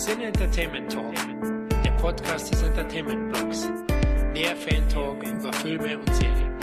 Sin Entertainment Talk, der Podcast des Entertainment Blogs. Der Fan Talk über Filme und Serien.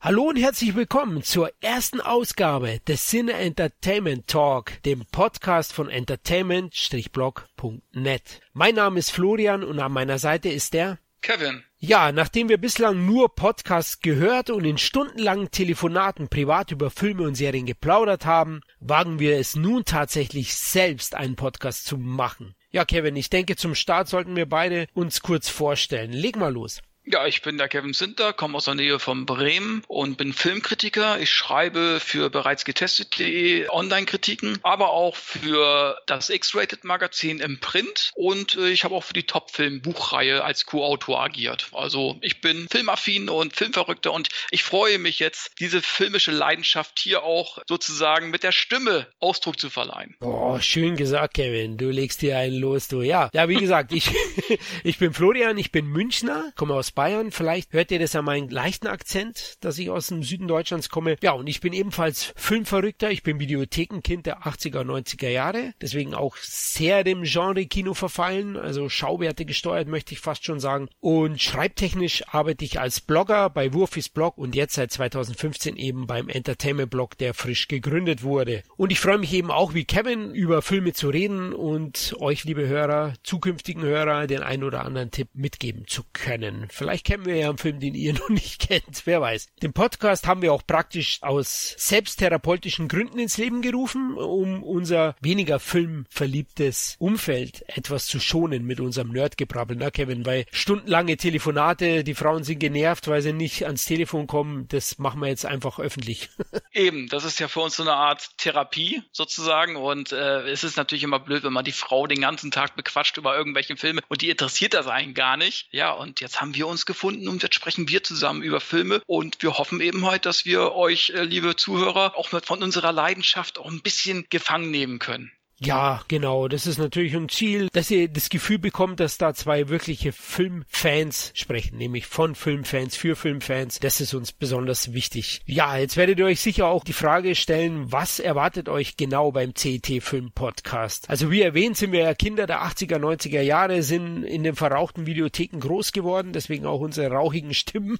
Hallo und herzlich willkommen zur ersten Ausgabe des Cine Entertainment Talk, dem Podcast von entertainment-blog.net. Mein Name ist Florian und an meiner Seite ist der Kevin. Ja, nachdem wir bislang nur Podcasts gehört und in stundenlangen Telefonaten privat über Filme und Serien geplaudert haben, wagen wir es nun tatsächlich selbst einen Podcast zu machen. Ja, Kevin, ich denke, zum Start sollten wir beide uns kurz vorstellen. Leg mal los. Ja, ich bin der Kevin Sinter, komme aus der Nähe von Bremen und bin Filmkritiker. Ich schreibe für bereits getestet.de Online-Kritiken, aber auch für das X-Rated Magazin im Print und äh, ich habe auch für die Top-Film-Buchreihe als Co-Autor agiert. Also ich bin filmaffin und Filmverrückter und ich freue mich jetzt, diese filmische Leidenschaft hier auch sozusagen mit der Stimme Ausdruck zu verleihen. Oh, schön gesagt, Kevin. Du legst dir einen los, du. Ja, ja, wie gesagt, ich, ich bin Florian, ich bin Münchner, komme aus Bayern. Vielleicht hört ihr das an meinem leichten Akzent, dass ich aus dem Süden Deutschlands komme. Ja, und ich bin ebenfalls Filmverrückter. Ich bin Videothekenkind der 80er, 90er Jahre. Deswegen auch sehr dem Genre Kino verfallen. Also Schauwerte gesteuert, möchte ich fast schon sagen. Und schreibtechnisch arbeite ich als Blogger bei Wurfis Blog und jetzt seit 2015 eben beim Entertainment Blog, der frisch gegründet wurde. Und ich freue mich eben auch wie Kevin über Filme zu reden und euch, liebe Hörer, zukünftigen Hörer, den ein oder anderen Tipp mitgeben zu können. Vielleicht kennen wir ja einen Film, den ihr noch nicht kennt. Wer weiß. Den Podcast haben wir auch praktisch aus selbsttherapeutischen Gründen ins Leben gerufen, um unser weniger filmverliebtes Umfeld etwas zu schonen mit unserem Nerdgebrabbel, na Kevin? Weil stundenlange Telefonate, die Frauen sind genervt, weil sie nicht ans Telefon kommen. Das machen wir jetzt einfach öffentlich. Eben, das ist ja für uns so eine Art Therapie sozusagen und äh, es ist natürlich immer blöd, wenn man die Frau den ganzen Tag bequatscht über irgendwelche Filme und die interessiert das eigentlich gar nicht. Ja, und jetzt haben wir uns gefunden und jetzt sprechen wir zusammen über Filme und wir hoffen eben heute, dass wir euch, äh, liebe Zuhörer, auch mit von unserer Leidenschaft auch ein bisschen gefangen nehmen können. Ja, genau. Das ist natürlich ein Ziel, dass ihr das Gefühl bekommt, dass da zwei wirkliche Filmfans sprechen, nämlich von Filmfans für Filmfans. Das ist uns besonders wichtig. Ja, jetzt werdet ihr euch sicher auch die Frage stellen, was erwartet euch genau beim CET Film Podcast? Also wie erwähnt, sind wir ja Kinder der 80er, 90er Jahre, sind in den verrauchten Videotheken groß geworden, deswegen auch unsere rauchigen Stimmen.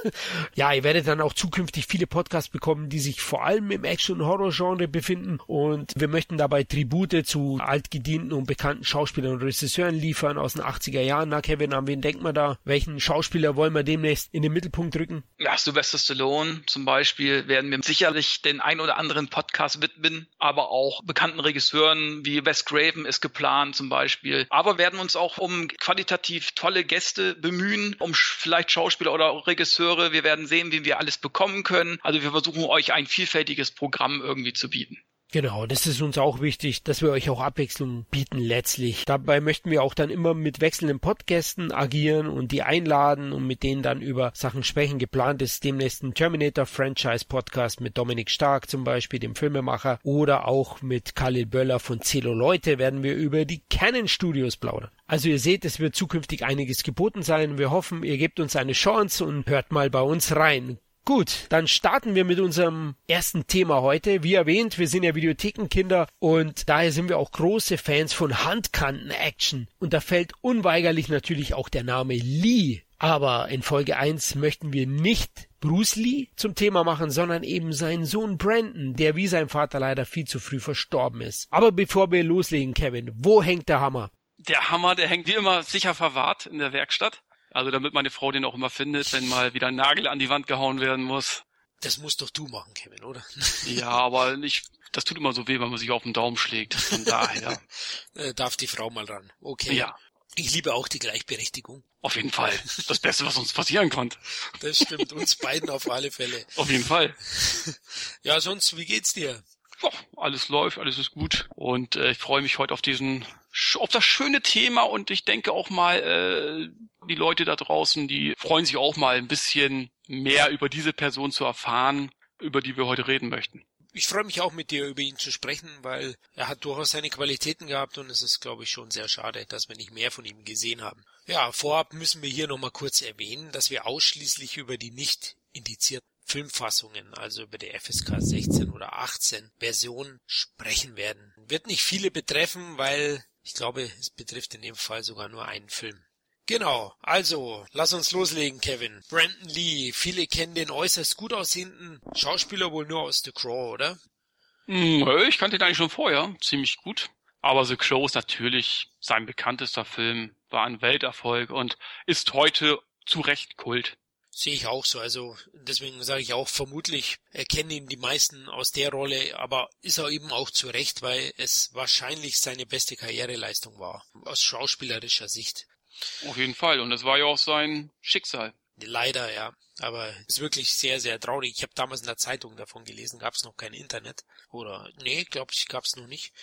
ja, ihr werdet dann auch zukünftig viele Podcasts bekommen, die sich vor allem im Action- und Horror-Genre befinden und wir möchten dabei Tribut Tribute zu altgedienten und bekannten Schauspielern und Regisseuren liefern aus den 80er Jahren. Na, Kevin, an wen denkt man da? Welchen Schauspieler wollen wir demnächst in den Mittelpunkt rücken? Ja, Sylvester Stallone zum Beispiel werden wir sicherlich den ein oder anderen Podcast widmen, aber auch bekannten Regisseuren wie Wes Craven ist geplant zum Beispiel. Aber werden uns auch um qualitativ tolle Gäste bemühen, um vielleicht Schauspieler oder auch Regisseure. Wir werden sehen, wie wir alles bekommen können. Also wir versuchen euch ein vielfältiges Programm irgendwie zu bieten. Genau, das ist uns auch wichtig, dass wir euch auch Abwechslung bieten letztlich. Dabei möchten wir auch dann immer mit wechselnden Podgästen agieren und die einladen und mit denen dann über Sachen sprechen. Geplant ist demnächst ein Terminator Franchise Podcast mit Dominik Stark zum Beispiel, dem Filmemacher, oder auch mit Khalil Böller von Zelo Leute werden wir über die Canon Studios plaudern. Also ihr seht, es wird zukünftig einiges geboten sein. Wir hoffen, ihr gebt uns eine Chance und hört mal bei uns rein. Gut, dann starten wir mit unserem ersten Thema heute. Wie erwähnt, wir sind ja Videothekenkinder und daher sind wir auch große Fans von Handkanten-Action. Und da fällt unweigerlich natürlich auch der Name Lee. Aber in Folge 1 möchten wir nicht Bruce Lee zum Thema machen, sondern eben seinen Sohn Brandon, der wie sein Vater leider viel zu früh verstorben ist. Aber bevor wir loslegen, Kevin, wo hängt der Hammer? Der Hammer, der hängt wie immer sicher verwahrt in der Werkstatt. Also damit meine Frau den auch immer findet, wenn mal wieder ein Nagel an die Wand gehauen werden muss. Das musst doch du machen, Kevin, oder? Ja, aber nicht, das tut immer so weh, wenn man sich auf den Daumen schlägt. Von daher. Äh, darf die Frau mal ran. Okay. Ja. Ich liebe auch die Gleichberechtigung. Auf jeden Fall. Das Beste, was uns passieren konnte. Das stimmt, uns beiden auf alle Fälle. Auf jeden Fall. Ja, sonst, wie geht's dir? Ja, alles läuft, alles ist gut. Und äh, ich freue mich heute auf diesen auf das schöne Thema und ich denke auch mal, äh, die Leute da draußen, die freuen sich auch mal ein bisschen mehr über diese Person zu erfahren, über die wir heute reden möchten. Ich freue mich auch mit dir über ihn zu sprechen, weil er hat durchaus seine Qualitäten gehabt und es ist, glaube ich, schon sehr schade, dass wir nicht mehr von ihm gesehen haben. Ja, vorab müssen wir hier nochmal kurz erwähnen, dass wir ausschließlich über die nicht indizierten Filmfassungen, also über die FSK 16 oder 18 Version sprechen werden. Wird nicht viele betreffen, weil ich glaube, es betrifft in dem Fall sogar nur einen Film. Genau, also lass uns loslegen, Kevin. Brandon Lee, viele kennen den äußerst gut aussehenden Schauspieler wohl nur aus The Crow, oder? Hm, ich kannte ihn eigentlich schon vorher, ziemlich gut. Aber The Crow ist natürlich sein bekanntester Film, war ein Welterfolg und ist heute zu Recht Kult. Sehe ich auch so. Also deswegen sage ich auch, vermutlich erkennen ihn die meisten aus der Rolle, aber ist er eben auch zu Recht, weil es wahrscheinlich seine beste Karriereleistung war, aus schauspielerischer Sicht. Auf jeden Fall. Und es war ja auch sein Schicksal. Leider, ja. Aber es ist wirklich sehr, sehr traurig. Ich habe damals in der Zeitung davon gelesen, gab es noch kein Internet. Oder nee, glaube ich, gab es noch nicht.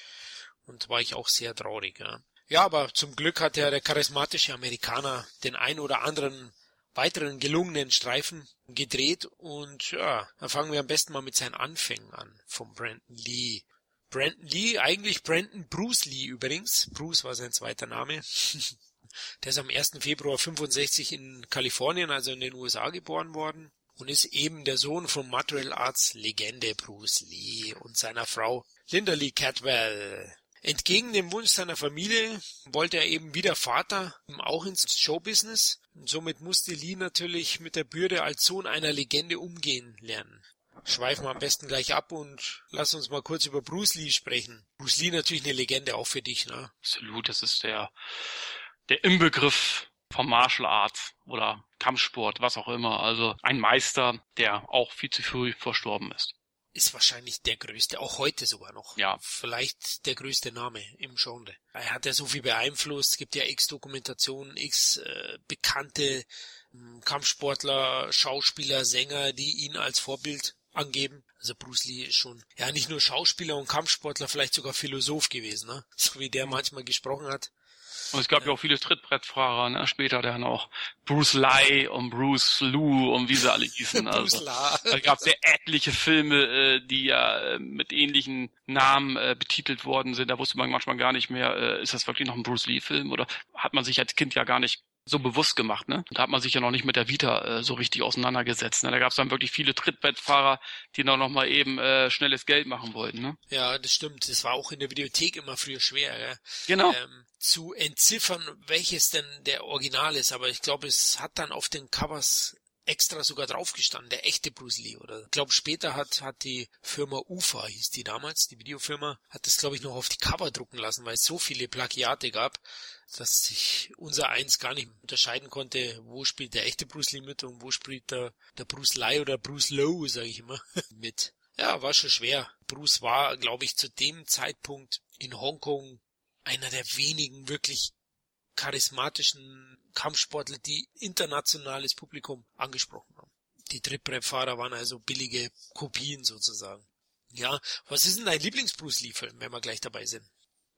Und war ich auch sehr traurig, ja. Ja, aber zum Glück hat ja der charismatische Amerikaner den ein oder anderen weiteren gelungenen Streifen gedreht und ja, dann fangen wir am besten mal mit seinen Anfängen an vom Brandon Lee. Brandon Lee, eigentlich Brandon Bruce Lee übrigens. Bruce war sein zweiter Name. Der ist am 1. Februar 65 in Kalifornien, also in den USA geboren worden und ist eben der Sohn von Material Arts Legende Bruce Lee und seiner Frau Linda Lee Catwell. Entgegen dem Wunsch seiner Familie wollte er eben wieder Vater, auch ins Showbusiness. Und somit musste Lee natürlich mit der Bürde als Sohn einer Legende umgehen lernen. Schweifen wir am besten gleich ab und lass uns mal kurz über Bruce Lee sprechen. Bruce Lee natürlich eine Legende auch für dich, ne? Absolut, das ist der der Inbegriff vom Martial Arts oder Kampfsport, was auch immer. Also ein Meister, der auch viel zu früh verstorben ist. Ist wahrscheinlich der größte, auch heute sogar noch. Ja. Vielleicht der größte Name im Genre. Er hat ja so viel beeinflusst, es gibt ja x Dokumentationen, x äh, bekannte äh, Kampfsportler, Schauspieler, Sänger, die ihn als Vorbild angeben. Also Bruce Lee ist schon, ja, nicht nur Schauspieler und Kampfsportler, vielleicht sogar Philosoph gewesen, ne? So wie der manchmal gesprochen hat. Und es gab ja auch viele Trittbrettfahrer, ne? später dann auch Bruce Lai und Bruce Lou und wie sie alle hießen. Also, da gab es ja etliche Filme, äh, die ja äh, mit ähnlichen Namen äh, betitelt worden sind. Da wusste man manchmal gar nicht mehr, äh, ist das wirklich noch ein Bruce Lee-Film oder hat man sich als Kind ja gar nicht so bewusst gemacht, ne? Da hat man sich ja noch nicht mit der Vita äh, so richtig auseinandergesetzt. Ne? Da gab es dann wirklich viele Trittbettfahrer, die dann noch mal eben äh, schnelles Geld machen wollten, ne? Ja, das stimmt. Das war auch in der Videothek immer früher schwer, ja? Genau. Ähm, zu entziffern, welches denn der Original ist. Aber ich glaube, es hat dann auf den Covers extra sogar draufgestanden, der echte Bruce Lee. Oder ich glaube, später hat, hat die Firma UFA, hieß die damals, die Videofirma, hat das, glaube ich, noch auf die Cover drucken lassen, weil es so viele Plagiate gab, dass sich unser eins gar nicht unterscheiden konnte, wo spielt der echte Bruce Lee mit und wo spielt der, der Bruce Lee oder Bruce Lowe, sage ich immer, mit. Ja, war schon schwer. Bruce war, glaube ich, zu dem Zeitpunkt in Hongkong einer der wenigen wirklich charismatischen Kampfsportler, die internationales Publikum angesprochen haben. Die Trittbrettfahrer waren also billige Kopien sozusagen. Ja, was ist denn dein Lieblings-Bruce Lee-Film, wenn wir gleich dabei sind?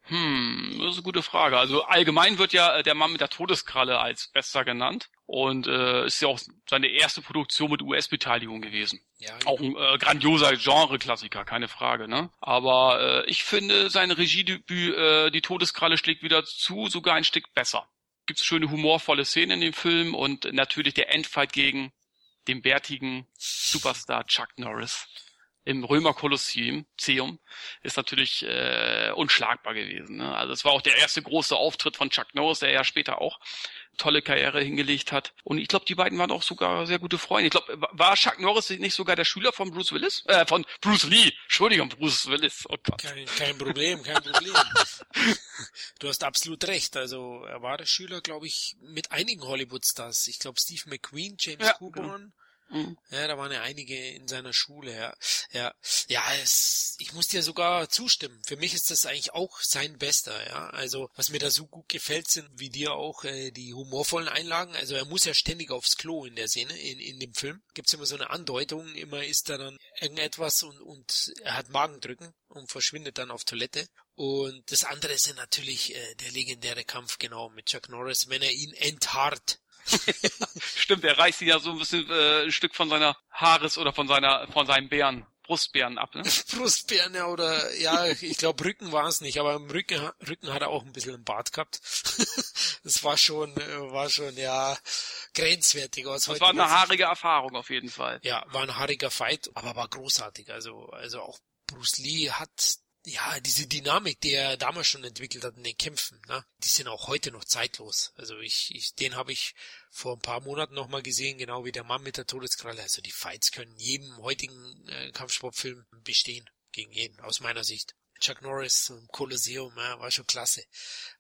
Hm, das ist eine gute Frage. Also allgemein wird ja äh, der Mann mit der Todeskralle als bester genannt und äh, ist ja auch seine erste Produktion mit US-Beteiligung gewesen. Ja, auch ein äh, grandioser Genre-Klassiker, keine Frage. Ne? Aber äh, ich finde sein Regiedebüt äh, Die Todeskralle schlägt wieder zu sogar ein Stück besser. Gibt's schöne humorvolle Szenen in dem Film und natürlich der Endfight gegen den bärtigen Superstar Chuck Norris im Römer Kolosseum ist natürlich äh, unschlagbar gewesen. Ne? Also es war auch der erste große Auftritt von Chuck Norris, der ja später auch tolle Karriere hingelegt hat. Und ich glaube, die beiden waren auch sogar sehr gute Freunde. Ich glaube, war Chuck Norris nicht sogar der Schüler von Bruce Willis? Äh, von Bruce Lee. Entschuldigung, Bruce Willis. Oh Gott. Kein, kein Problem, kein Problem. du hast absolut recht. Also er war der Schüler, glaube ich, mit einigen Hollywood-Stars. Ich glaube, Steve McQueen, James ja, Coburn. Genau. Mhm. Ja, da waren ja einige in seiner Schule, ja. Ja, ja es, ich muss dir sogar zustimmen. Für mich ist das eigentlich auch sein Bester, ja. Also, was mir da so gut gefällt, sind wie dir auch äh, die humorvollen Einlagen. Also, er muss ja ständig aufs Klo in der Szene, in, in dem Film. Gibt's immer so eine Andeutung, immer ist da dann irgendetwas und, und er hat Magendrücken und verschwindet dann auf Toilette. Und das andere ist ja natürlich äh, der legendäre Kampf genau mit Chuck Norris, wenn er ihn entharrt Stimmt, er reißt ihn ja so ein bisschen äh, ein Stück von seiner Haares oder von seiner von seinem Bären Brustbeeren ab, ne? Brustbeeren, ja, oder, ja, ich glaube Rücken war es nicht, aber im Rücken, Rücken hat er auch ein bisschen einen Bart gehabt. das war schon, äh, war schon, ja, grenzwertig aus. Das war eine haarige Erfahrung auf jeden Fall. Ja, war ein haariger Fight, aber war großartig. Also, also auch Bruce Lee hat ja, diese Dynamik, die er damals schon entwickelt hat in den Kämpfen, ne, die sind auch heute noch zeitlos. Also ich, ich den habe ich vor ein paar Monaten nochmal gesehen, genau wie der Mann mit der Todeskralle. Also die Fights können jedem heutigen äh, Kampfsportfilm bestehen, gegen jeden, aus meiner Sicht. Chuck Norris im Kolosseum, ja, war schon klasse.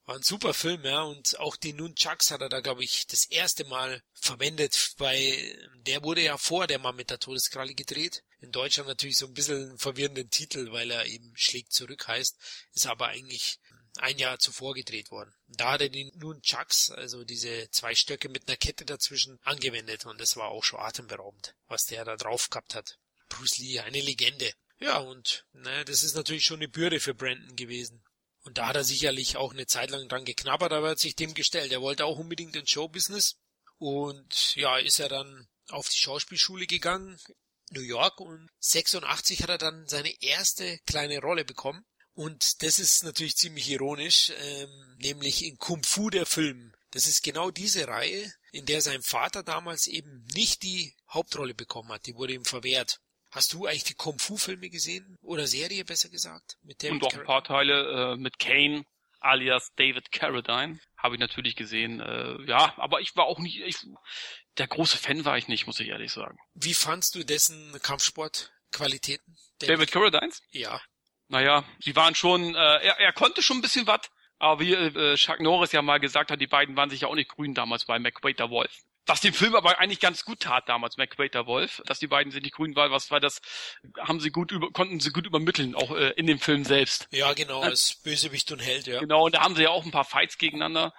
War ein super Film, ja, und auch die Nunchucks hat er da, glaube ich, das erste Mal verwendet, weil der wurde ja vor der Mann mit der Todeskralle gedreht. In Deutschland natürlich so ein bisschen einen verwirrenden Titel, weil er eben schlägt zurück heißt, ist aber eigentlich ein Jahr zuvor gedreht worden. Da hat er die Nunchucks, also diese zwei Stöcke mit einer Kette dazwischen, angewendet und das war auch schon atemberaubend, was der da drauf gehabt hat. Bruce Lee, eine Legende. Ja, und ne, das ist natürlich schon eine Bürde für Brandon gewesen. Und da hat er sicherlich auch eine Zeit lang dran geknabbert, aber er hat sich dem gestellt. Er wollte auch unbedingt ins Showbusiness. Und ja, ist er dann auf die Schauspielschule gegangen, New York, und 86 hat er dann seine erste kleine Rolle bekommen. Und das ist natürlich ziemlich ironisch, ähm, nämlich in Kung Fu der Film. Das ist genau diese Reihe, in der sein Vater damals eben nicht die Hauptrolle bekommen hat. Die wurde ihm verwehrt. Hast du eigentlich die Kung Fu Filme gesehen? Oder Serie besser gesagt? Mit David Und auch ein paar Teile äh, mit Kane alias David Carradine. Habe ich natürlich gesehen. Äh, ja, aber ich war auch nicht, ich, der große Fan war ich nicht, muss ich ehrlich sagen. Wie fandst du dessen Kampfsportqualitäten? David, David Carradines? Ja. Naja, sie waren schon, äh, er, er konnte schon ein bisschen was, aber wie äh, Chuck Norris ja mal gesagt hat, die beiden waren sich ja auch nicht grün damals bei McWaiter Wolf was dem Film aber eigentlich ganz gut tat damals, McQuater Wolf, dass die beiden sind die grün waren, was war das, haben sie gut über, konnten sie gut übermitteln, auch äh, in dem Film selbst. Ja, genau, als Bösewicht und Held, ja. Genau, und da haben sie ja auch ein paar Fights gegeneinander.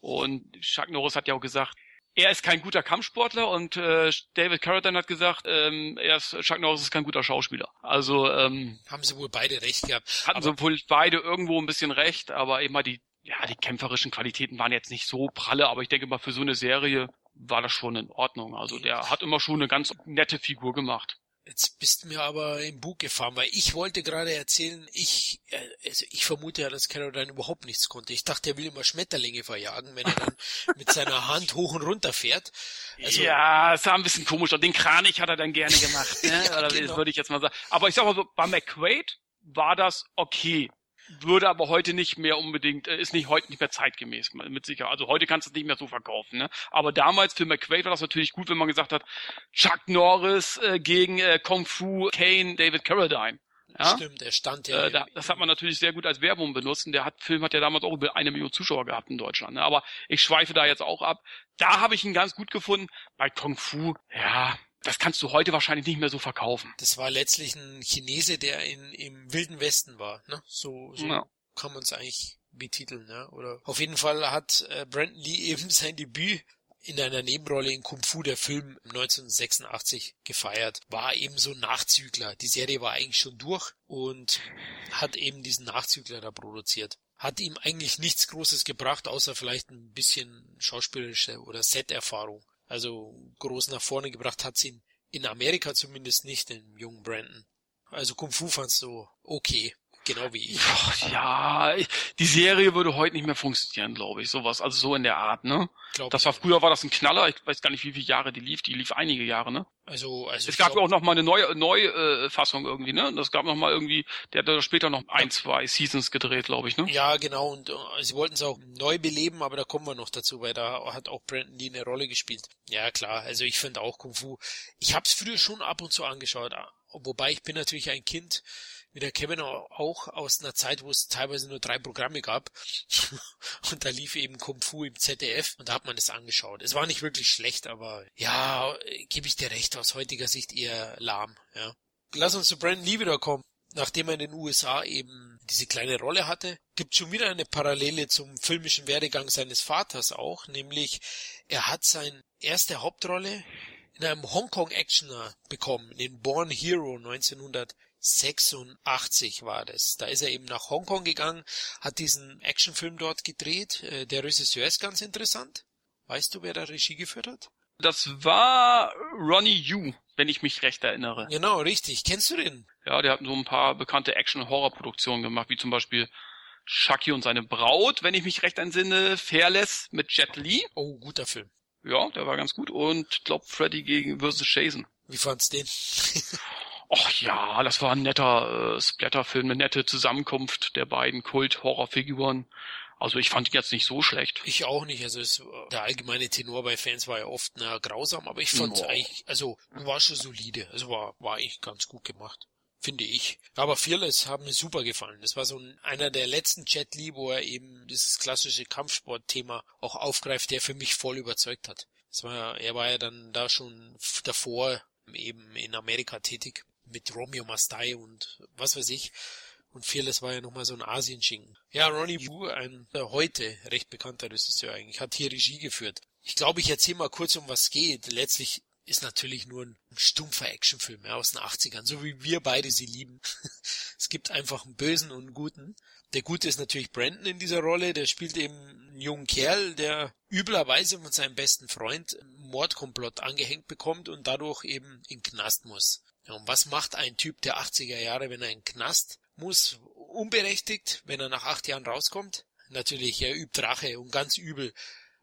Und Chuck Norris hat ja auch gesagt, er ist kein guter Kampfsportler und äh, David Carradine hat gesagt, ähm, er ist, Chuck Norris ist kein guter Schauspieler. Also ähm, haben sie wohl beide recht gehabt. Hatten sie wohl beide irgendwo ein bisschen recht, aber eben mal die ja, die kämpferischen Qualitäten waren jetzt nicht so pralle, aber ich denke mal für so eine Serie war das schon in Ordnung. Also der hat immer schon eine ganz nette Figur gemacht. Jetzt bist du mir aber im Bug gefahren, weil ich wollte gerade erzählen, ich, äh, also ich vermute ja, dass Caroline überhaupt nichts konnte. Ich dachte, er will immer Schmetterlinge verjagen, wenn er dann mit seiner Hand hoch und runter fährt. Also, ja, es sah ein bisschen komisch aus. Den Kranich hat er dann gerne gemacht, ne? ja, genau. würde ich jetzt mal sagen. Aber ich sag mal so, bei McQuaid war das okay würde aber heute nicht mehr unbedingt, äh, ist nicht heute nicht mehr zeitgemäß, mit Sicherheit. Also heute kannst du es nicht mehr so verkaufen. Ne? Aber damals für McQuaid war das natürlich gut, wenn man gesagt hat, Chuck Norris äh, gegen äh, Kung Fu Kane, David Carradine. Ja? Stimmt, er stand ja. Äh, da, das hat man natürlich sehr gut als Werbung benutzt und der hat, Film hat ja damals auch über eine Million Zuschauer gehabt in Deutschland. Ne? Aber ich schweife da jetzt auch ab. Da habe ich ihn ganz gut gefunden. Bei Kung Fu, ja, das kannst du heute wahrscheinlich nicht mehr so verkaufen. Das war letztlich ein Chinese, der in, im Wilden Westen war, ne? So, so ja. kann man es eigentlich betiteln, ne? Oder auf jeden Fall hat äh, Brandon Lee eben sein Debüt in einer Nebenrolle in Kung Fu, der Film 1986 gefeiert, war eben so ein Nachzügler. Die Serie war eigentlich schon durch und hat eben diesen Nachzügler da produziert. Hat ihm eigentlich nichts Großes gebracht, außer vielleicht ein bisschen schauspielerische oder Set-Erfahrung. Also groß nach vorne gebracht hat sie ihn in Amerika zumindest nicht, den jungen Brandon. Also Kung Fu fandst du okay. Genau wie ich. Ja, die Serie würde heute nicht mehr funktionieren, glaube ich. Sowas, also so in der Art, ne? Glaub das war früher war das ein Knaller. Ich weiß gar nicht, wie viele Jahre die lief. Die lief einige Jahre, ne? Also, also es gab ja auch noch mal eine neue neue äh, irgendwie, ne? Das gab noch mal irgendwie, der hat später noch ein, zwei Seasons gedreht, glaube ich, ne? Ja, genau. Und äh, sie wollten es auch neu beleben, aber da kommen wir noch dazu, weil da hat auch Brandon Lee eine Rolle gespielt. Ja, klar. Also ich finde auch Kung Fu. Ich habe es früher schon ab und zu angeschaut, wobei ich bin natürlich ein Kind wie der Kevin auch aus einer Zeit, wo es teilweise nur drei Programme gab. und da lief eben Kung Fu im ZDF und da hat man das angeschaut. Es war nicht wirklich schlecht, aber ja, gebe ich dir recht, aus heutiger Sicht eher lahm, ja. Lass uns zu Brandon Lee wiederkommen. Nachdem er in den USA eben diese kleine Rolle hatte, gibt schon wieder eine Parallele zum filmischen Werdegang seines Vaters auch, nämlich er hat seine erste Hauptrolle in einem Hongkong-Actioner bekommen, in Born Hero 1900 86 war das. Da ist er eben nach Hongkong gegangen, hat diesen Actionfilm dort gedreht. Äh, der Regisseur ist ganz interessant. Weißt du, wer da Regie geführt hat? Das war Ronnie Yu. wenn ich mich recht erinnere. Genau, richtig. Kennst du den? Ja, der hat so ein paar bekannte Action-Horror-Produktionen gemacht, wie zum Beispiel Chucky und seine Braut, wenn ich mich recht entsinne, Fairless mit Jet Li. Oh, guter Film. Ja, der war ganz gut. Und ich glaube Freddy gegen versus Jason. Wie fandst den? Ach ja, das war ein netter äh, Splatterfilm, eine nette Zusammenkunft der beiden Kult-Horrorfiguren. Also ich fand ihn jetzt nicht so schlecht. Ich auch nicht. Also es, der allgemeine Tenor bei Fans war ja oft na, grausam, aber ich fand oh. eigentlich, also war schon solide. Also war, war eigentlich ganz gut gemacht. Finde ich. Aber Fearless haben mir super gefallen. Das war so ein, einer der letzten Jet Li, wo er eben dieses klassische Kampfsportthema auch aufgreift, der für mich voll überzeugt hat. Das war, er war ja dann da schon davor eben in Amerika tätig mit Romeo Mastai und was weiß ich. Und Fearless war ja nochmal so ein Asienschinken. Ja, Ronnie Wu, ein äh, heute recht bekannter Regisseur eigentlich, hat hier Regie geführt. Ich glaube, ich erzähle mal kurz, um was es geht. Letztlich ist natürlich nur ein stumpfer Actionfilm ja, aus den 80ern, so wie wir beide sie lieben. es gibt einfach einen Bösen und einen Guten. Der Gute ist natürlich Brandon in dieser Rolle, der spielt eben einen jungen Kerl, der üblerweise von seinem besten Freund einen Mordkomplott angehängt bekommt und dadurch eben in Knast muss. Ja, und was macht ein Typ der 80er Jahre, wenn er in Knast muss? Unberechtigt, wenn er nach acht Jahren rauskommt? Natürlich, er übt Rache und ganz übel.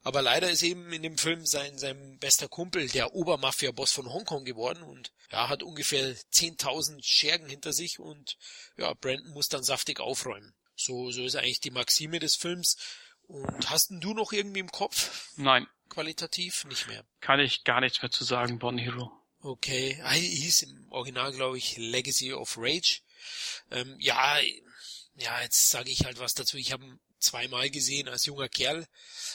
Aber leider ist eben in dem Film sein, sein bester Kumpel der Obermafia-Boss von Hongkong geworden und ja, hat ungefähr 10.000 Schergen hinter sich und ja, Brandon muss dann saftig aufräumen. So, so ist eigentlich die Maxime des Films. Und hast denn du noch irgendwie im Kopf? Nein. Qualitativ nicht mehr. Kann ich gar nichts mehr zu sagen, Born Hero. Okay, ah, hieß im Original, glaube ich, Legacy of Rage. Ähm, ja, ja, jetzt sage ich halt was dazu. Ich habe zweimal gesehen als junger Kerl.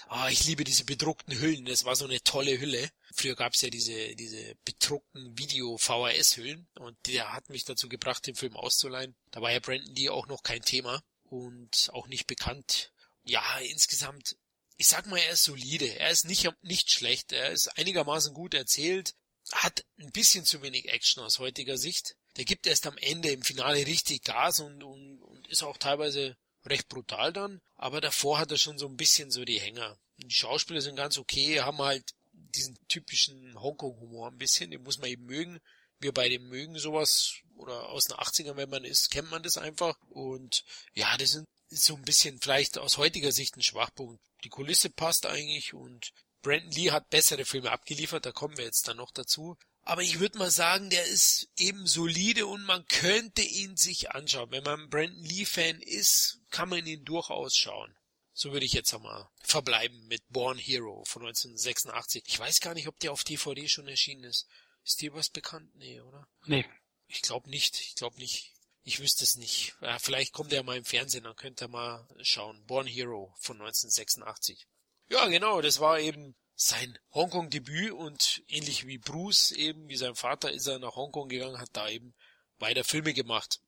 Ah, ich liebe diese bedruckten Hüllen. Das war so eine tolle Hülle. Früher gab's ja diese, diese bedruckten Video-VHS-Hüllen und der hat mich dazu gebracht, den Film auszuleihen. Da war ja Brandon Lee auch noch kein Thema und auch nicht bekannt. Ja, insgesamt, ich sag mal, er ist solide. Er ist nicht, nicht schlecht. Er ist einigermaßen gut erzählt. Hat ein bisschen zu wenig Action aus heutiger Sicht. Der gibt erst am Ende im Finale richtig Gas und, und, und ist auch teilweise recht brutal dann, aber davor hat er schon so ein bisschen so die Hänger. Die Schauspieler sind ganz okay, haben halt diesen typischen Hongkong-Humor ein bisschen, den muss man eben mögen. Wir beide mögen sowas, oder aus den 80ern, wenn man ist, kennt man das einfach. Und ja, das sind so ein bisschen vielleicht aus heutiger Sicht ein Schwachpunkt. Die Kulisse passt eigentlich und Brandon Lee hat bessere Filme abgeliefert, da kommen wir jetzt dann noch dazu. Aber ich würde mal sagen, der ist eben solide und man könnte ihn sich anschauen. Wenn man Brandon Lee Fan ist, kann man ihn durchaus schauen. So würde ich jetzt einmal verbleiben mit Born Hero von 1986. Ich weiß gar nicht, ob der auf DVD schon erschienen ist. Ist dir was bekannt? Nee, oder? Nee. Ich glaube nicht. Ich glaube nicht. Ich wüsste es nicht. Ja, vielleicht kommt er mal im Fernsehen, dann könnt ihr mal schauen. Born Hero von 1986. Ja, genau, das war eben sein Hongkong-Debüt und ähnlich wie Bruce eben, wie sein Vater, ist er nach Hongkong gegangen, hat da eben weiter Filme gemacht.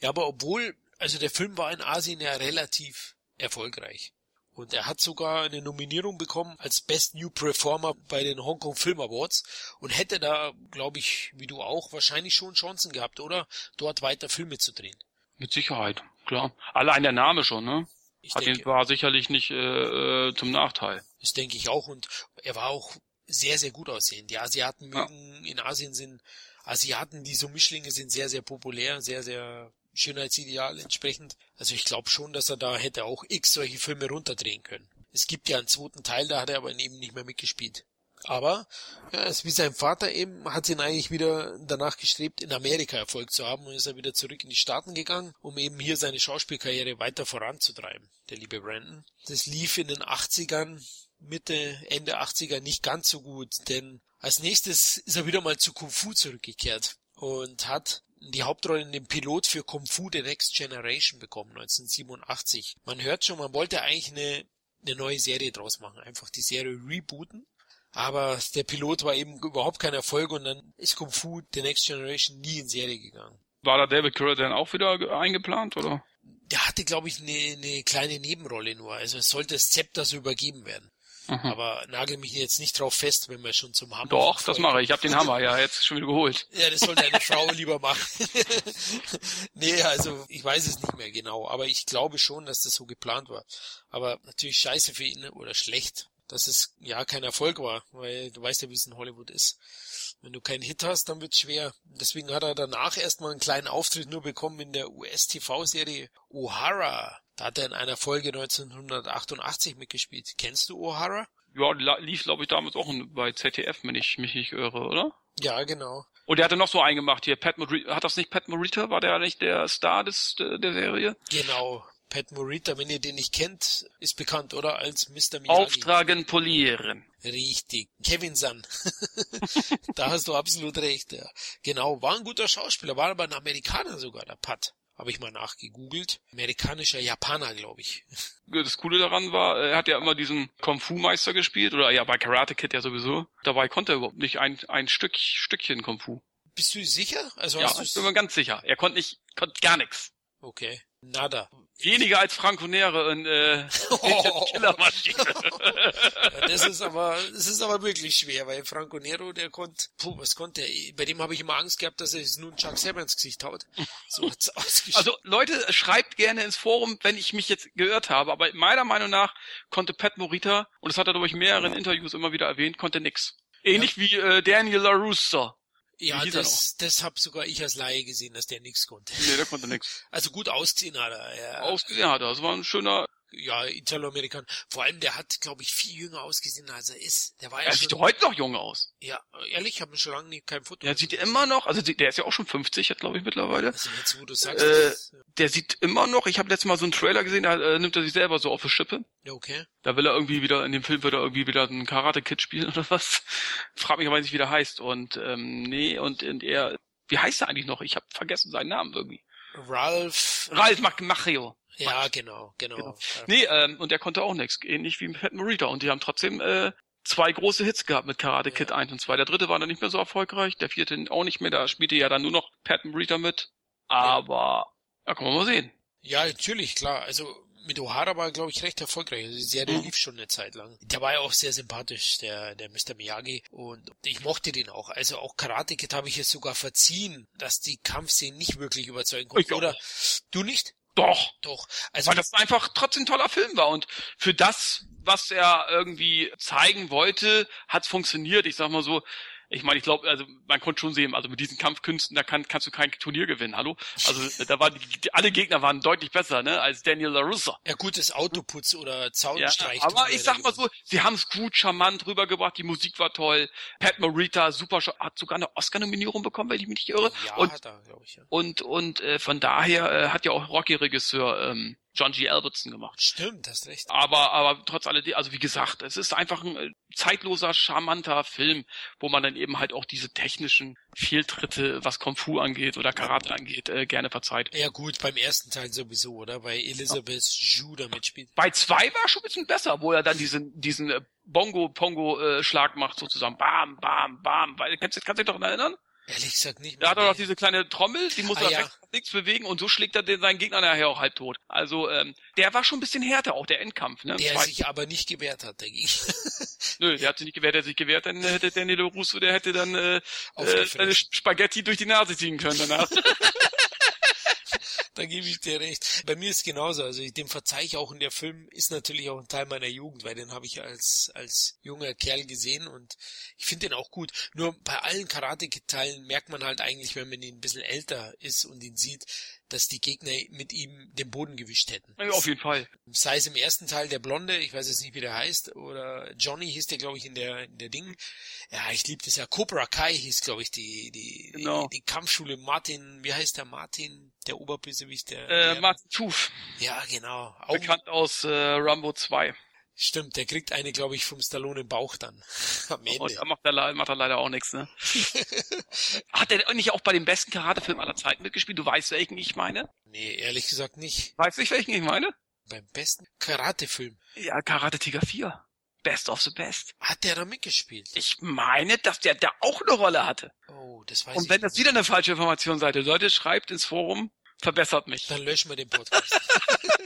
Ja, aber obwohl, also der Film war in Asien ja relativ erfolgreich. Und er hat sogar eine Nominierung bekommen als Best New Performer bei den Hong Kong Film Awards und hätte da, glaube ich, wie du auch, wahrscheinlich schon Chancen gehabt, oder? Dort weiter Filme zu drehen. Mit Sicherheit, klar. Allein der Name schon, ne? Ich Hat denke, ihn war sicherlich nicht äh, äh, zum Nachteil. Das denke ich auch und er war auch sehr, sehr gut aussehend. Die Asiaten mögen, ja. in Asien sind Asiaten, die so Mischlinge sind sehr, sehr populär, sehr, sehr Schönheitsideal entsprechend. Also ich glaube schon, dass er da hätte auch x solche Filme runterdrehen können. Es gibt ja einen zweiten Teil, da hat er aber eben nicht mehr mitgespielt. Aber ja, ist wie sein Vater eben, hat ihn eigentlich wieder danach gestrebt, in Amerika Erfolg zu haben und ist er wieder zurück in die Staaten gegangen, um eben hier seine Schauspielkarriere weiter voranzutreiben, der liebe Brandon. Das lief in den 80ern, Mitte, Ende 80er nicht ganz so gut, denn als nächstes ist er wieder mal zu Kung Fu zurückgekehrt und hat die Hauptrolle in dem Pilot für Kung Fu The Next Generation bekommen, 1987. Man hört schon, man wollte eigentlich eine, eine neue Serie draus machen, einfach die Serie rebooten. Aber der Pilot war eben überhaupt kein Erfolg und dann ist Kung Fu The Next Generation nie in Serie gegangen. War da David Carradine auch wieder eingeplant, oder? Der hatte, glaube ich, eine, eine kleine Nebenrolle nur. Also es sollte das Zepter so übergeben werden. Mhm. Aber nagel mich jetzt nicht drauf fest, wenn wir schon zum Hammer. Doch, das mache ich. Ich habe den Hammer ja jetzt schon wieder geholt. Ja, das sollte eine Frau lieber machen. nee, also ich weiß es nicht mehr genau, aber ich glaube schon, dass das so geplant war. Aber natürlich scheiße für ihn oder schlecht, dass es ja kein Erfolg war, weil du weißt ja, wie es in Hollywood ist. Wenn du keinen Hit hast, dann wird's schwer. Deswegen hat er danach erstmal einen kleinen Auftritt nur bekommen in der US-TV-Serie O'Hara. Da hat er in einer Folge 1988 mitgespielt. Kennst du O'Hara? Ja, lief, glaube ich, damals auch bei ZDF, wenn ich mich nicht irre, oder? Ja, genau. Und der hatte noch so einen gemacht hier, Pat Morita, hat das nicht Pat Morita? War der nicht der Star des, der Serie? Genau. Pat Morita, wenn ihr den nicht kennt, ist bekannt, oder? Als Mr. Miyagi. Auftragen, polieren. Richtig. Kevin Sun. da hast du absolut recht, ja. Genau, war ein guter Schauspieler, war aber ein Amerikaner sogar, der Pat. Habe ich mal nachgegoogelt. Amerikanischer Japaner, glaube ich. Das Coole daran war, er hat ja immer diesen Kung-Fu-Meister gespielt, oder ja, bei Karate Kid ja sowieso. Dabei konnte er überhaupt nicht ein, ein Stück, Stückchen Kung-Fu. Bist du sicher? Also ja, ich bin mir ganz sicher. Er konnte nicht, konnte gar nichts. Okay. Nada. Weniger als Franco Nere und äh, oh. Killermaschine. ja, das ist aber, das ist aber wirklich schwer, weil Franco Nero, der konnte, puh, was konnte er? Bei dem habe ich immer Angst gehabt, dass er es nun Chuck ins Gesicht haut. So hat's ausgeschaut. Also Leute, schreibt gerne ins Forum, wenn ich mich jetzt gehört habe, aber meiner Meinung nach konnte Pat Morita, und das hat er durch mehreren Interviews immer wieder erwähnt, konnte nix. Ähnlich ja. wie äh, Daniel LaRusso. Ja, das, das hab sogar ich als Laie gesehen, dass der nichts konnte. Nee, der konnte nichts. Also gut ausziehen hat er. Ja. Ausgesehen hat er. Das war ein schöner ja, Italo-Amerikaner. Vor allem, der hat, glaube ich, viel jünger ausgesehen, als er ist. Der war ja er schon, sieht heute noch jung aus. Ja, ehrlich, ich habe schon lange nie, kein Foto. Der sieht immer noch, also der ist ja auch schon 50, jetzt glaube ich mittlerweile. Also jetzt, wo du sagst, äh, das, der sieht immer noch, ich habe letztes Mal so einen Trailer gesehen, da äh, nimmt er sich selber so auf die Schippe. Ja, okay. Da will er irgendwie wieder, in dem Film wird er irgendwie wieder einen Karate-Kid spielen oder was. Frag mich aber nicht, wie der heißt. Und ähm, nee, und, und er, wie heißt er eigentlich noch? Ich habe vergessen seinen Namen irgendwie. Ralph. Ralph Macchio. Ja, genau, genau. genau. Nee, ähm, und er konnte auch nichts, ähnlich wie Pat Morita. Und die haben trotzdem äh, zwei große Hits gehabt mit Karate Kid ja. 1 und 2. Der dritte war dann nicht mehr so erfolgreich, der vierte auch nicht mehr, da spielte ja dann nur noch Pat Morita mit. Aber, ja, ja kann man mal sehen. Ja, natürlich, klar. Also mit O'Hara war, glaube ich, recht erfolgreich. Also die Serie mhm. lief schon eine Zeit lang. Der war ja auch sehr sympathisch, der, der Mr. Miyagi. Und ich mochte den auch. Also auch Karate Kid habe ich es sogar verziehen, dass die Kampfszenen nicht wirklich überzeugen konnten. Oder du nicht? Doch. Doch. Also Weil das einfach trotzdem ein toller Film war. Und für das, was er irgendwie zeigen wollte, hat's funktioniert. Ich sag mal so, ich meine, ich glaube, also man konnte schon sehen, also mit diesen Kampfkünsten, da kann, kannst du kein Turnier gewinnen, hallo? Also da waren die, alle Gegner waren deutlich besser, ne, als Daniel LaRusso. Ja, gutes Autoputz oder Zaunstreich. Ja, aber ich sag mal so, sie haben es gut charmant rübergebracht, die Musik war toll, Pat Morita super, hat sogar eine Oscar-Nominierung bekommen, wenn ich mich nicht irre. Ja, und, hat er, glaube ich. Ja. Und, und äh, von daher äh, hat ja auch Rocky-Regisseur ähm, John G. Albertson gemacht. Stimmt, hast recht. Aber, aber trotz alledem, also wie gesagt, es ist einfach ein äh, zeitloser, charmanter Film, wo man dann eben halt auch diese technischen Fehltritte, was Kung Fu angeht oder Karate angeht, äh, gerne verzeiht. Ja gut, beim ersten Teil sowieso, oder? Bei Elizabeth ja. Ju mitspielt. Bei zwei war schon ein bisschen besser, wo er dann diesen, diesen äh, Bongo-Pongo-Schlag macht sozusagen. Bam, bam, bam. Weil, kannst, kannst du dich doch erinnern? Ehrlich gesagt nicht. Da hat er doch diese kleine Trommel, die muss ah, er ja. nichts bewegen und so schlägt er den, seinen Gegner nachher auch halb tot. Also ähm, der war schon ein bisschen härter, auch der Endkampf. Ne? Der Zwei. sich aber nicht gewehrt hat, denke ich. Nö, der hat sich nicht gewehrt, der hat sich gewehrt, dann hätte Danilo Russo, der hätte dann äh, äh, Spaghetti durch die Nase ziehen können danach. da gebe ich dir recht. Bei mir ist genauso. Also dem verzeih ich auch. Und der Film ist natürlich auch ein Teil meiner Jugend, weil den habe ich als, als junger Kerl gesehen und ich finde den auch gut. Nur bei allen Karate-Teilen merkt man halt eigentlich, wenn man ihn ein bisschen älter ist und ihn sieht, dass die Gegner mit ihm den Boden gewischt hätten. Ja, auf jeden Fall. Sei es im ersten Teil der Blonde, ich weiß jetzt nicht, wie der heißt, oder Johnny hieß der, glaube ich, in der, in der Ding. Ja, ich liebe das ja. Cobra Kai hieß, glaube ich, die, die, genau. die, die, Kampfschule. Martin, wie heißt der Martin? Der Oberbösewicht, der. Äh, der, Martin Tuf. Ja, genau. Auch, Bekannt aus äh, Rambo 2. Stimmt, der kriegt eine, glaube ich, vom Stallone im Bauch dann. Am Ende. Und da macht er, macht er leider auch nichts, ne? Hat er nicht auch bei dem besten Karatefilm aller Zeiten mitgespielt? Du weißt, welchen ich meine? Nee, ehrlich gesagt nicht. Weißt du nicht, welchen ich meine? Beim besten Karatefilm? Ja, Karate Tiger 4. Best of the Best. Hat der da mitgespielt? Ich meine, dass der da auch eine Rolle hatte. Oh, das weiß Und ich wenn das wieder eine falsche Information seid, Leute, schreibt ins Forum, verbessert mich. Dann löschen wir den Podcast.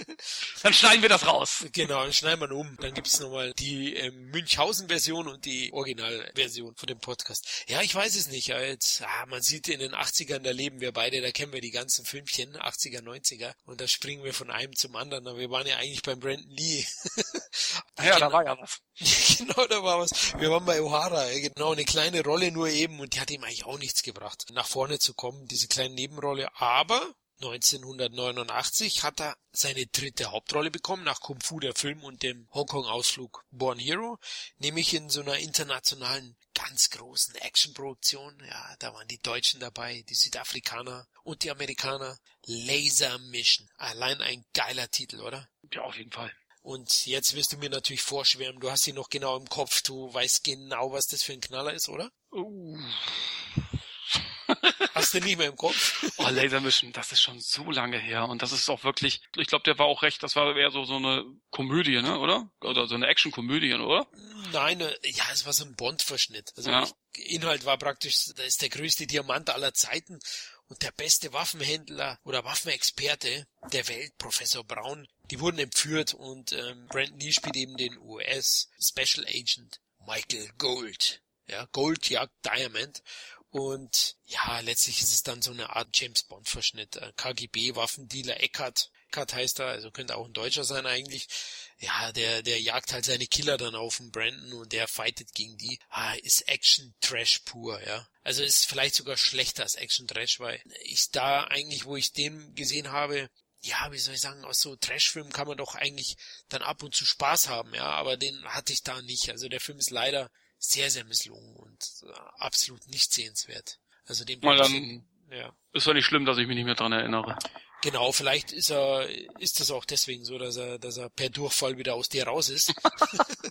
dann schneiden wir das raus. Genau, dann schneiden wir ihn um. Dann gibt's nochmal die äh, Münchhausen-Version und die Originalversion von dem Podcast. Ja, ich weiß es nicht. Jetzt, ah, man sieht in den 80ern, da leben wir beide, da kennen wir die ganzen Filmchen, 80er, 90er. Und da springen wir von einem zum anderen. Aber wir waren ja eigentlich beim Brandon Lee. Ja, da war ja was. genau, da war was. Wir waren bei O'Hara, genau, eine kleine Rolle nur eben und die hat ihm eigentlich auch nichts gebracht, nach vorne zu kommen, diese kleine Nebenrolle. Aber 1989 hat er seine dritte Hauptrolle bekommen nach Kung Fu der Film und dem Hongkong-Ausflug Born Hero, nämlich in so einer internationalen ganz großen Actionproduktion. Ja, da waren die Deutschen dabei, die Südafrikaner und die Amerikaner. Laser Mission. Allein ein geiler Titel, oder? Ja, auf jeden Fall. Und jetzt wirst du mir natürlich vorschwärmen, du hast ihn noch genau im Kopf, du weißt genau, was das für ein Knaller ist, oder? Uh. Nicht mehr im Kopf? Oh, Laser Mission, das ist schon so lange her. Und das ist auch wirklich, ich glaube, der war auch recht, das war eher so, so eine Komödie, ne, oder? Oder so eine Action-Komödie, oder? Nein, äh, ja, es war so ein Bond-Verschnitt. Also ja. Inhalt war praktisch, da ist der größte Diamant aller Zeiten und der beste Waffenhändler oder Waffenexperte der Welt, Professor Braun, die wurden entführt und ähm, Brandon Lee spielt eben den US Special Agent Michael Gold. Ja, Gold jagt Diamond und ja, letztlich ist es dann so eine Art James Bond Verschnitt. Äh, KGB Waffendealer Eckert. Eckert heißt er, also könnte auch ein Deutscher sein eigentlich. Ja, der, der jagt halt seine Killer dann auf den Brandon und der fightet gegen die. Ah, ist Action Trash pur, ja. Also ist vielleicht sogar schlechter als Action Trash, weil ich da eigentlich, wo ich den gesehen habe, ja, wie soll ich sagen, aus so Trashfilmen kann man doch eigentlich dann ab und zu Spaß haben, ja, aber den hatte ich da nicht. Also der Film ist leider sehr, sehr misslungen und äh, absolut nicht sehenswert. Also den Mal dann, ja. Ist doch nicht schlimm, dass ich mich nicht mehr dran erinnere. Genau, vielleicht ist er, ist das auch deswegen so, dass er, dass er per Durchfall wieder aus dir raus ist.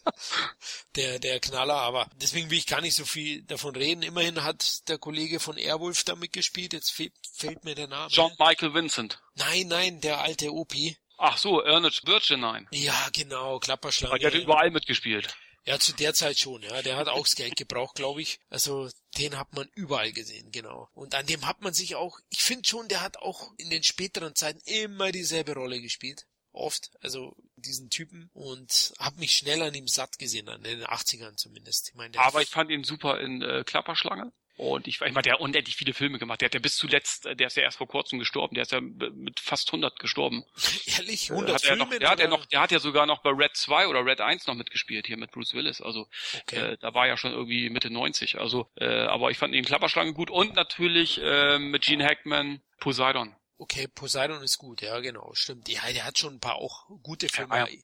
der, der Knaller, aber deswegen will ich gar nicht so viel davon reden. Immerhin hat der Kollege von Airwolf da mitgespielt. Jetzt fehlt, fehlt mir der Name. John Michael Vincent. Nein, nein, der alte Opi. Ach so, Ernest Virginine. Ja, genau, Klapperschlange. Der hat überall mitgespielt. Ja, zu der Zeit schon, ja. Der hat auch Geld gebraucht, glaube ich. Also den hat man überall gesehen, genau. Und an dem hat man sich auch, ich finde schon, der hat auch in den späteren Zeiten immer dieselbe Rolle gespielt. Oft, also diesen Typen und habe mich schnell an ihm satt gesehen, an den 80ern zumindest. Ich meine, Aber ich fand ihn super in äh, Klapperschlange. Und ich, ich meine, der hat unendlich viele Filme gemacht. Der hat ja bis zuletzt, äh, der ist ja erst vor kurzem gestorben. Der ist ja mit fast 100 gestorben. Ehrlich? 100 hat Filme? Noch, der, hat ja noch, der hat ja sogar noch bei Red 2 oder Red 1 noch mitgespielt hier mit Bruce Willis. Also okay. äh, da war ja schon irgendwie Mitte 90. Also, äh, aber ich fand ihn Klapperschlange gut und natürlich äh, mit Gene Hackman Poseidon. Okay, Poseidon ist gut, ja genau, stimmt. Ja, der hat schon ein paar auch gute Filme. Ja, ja.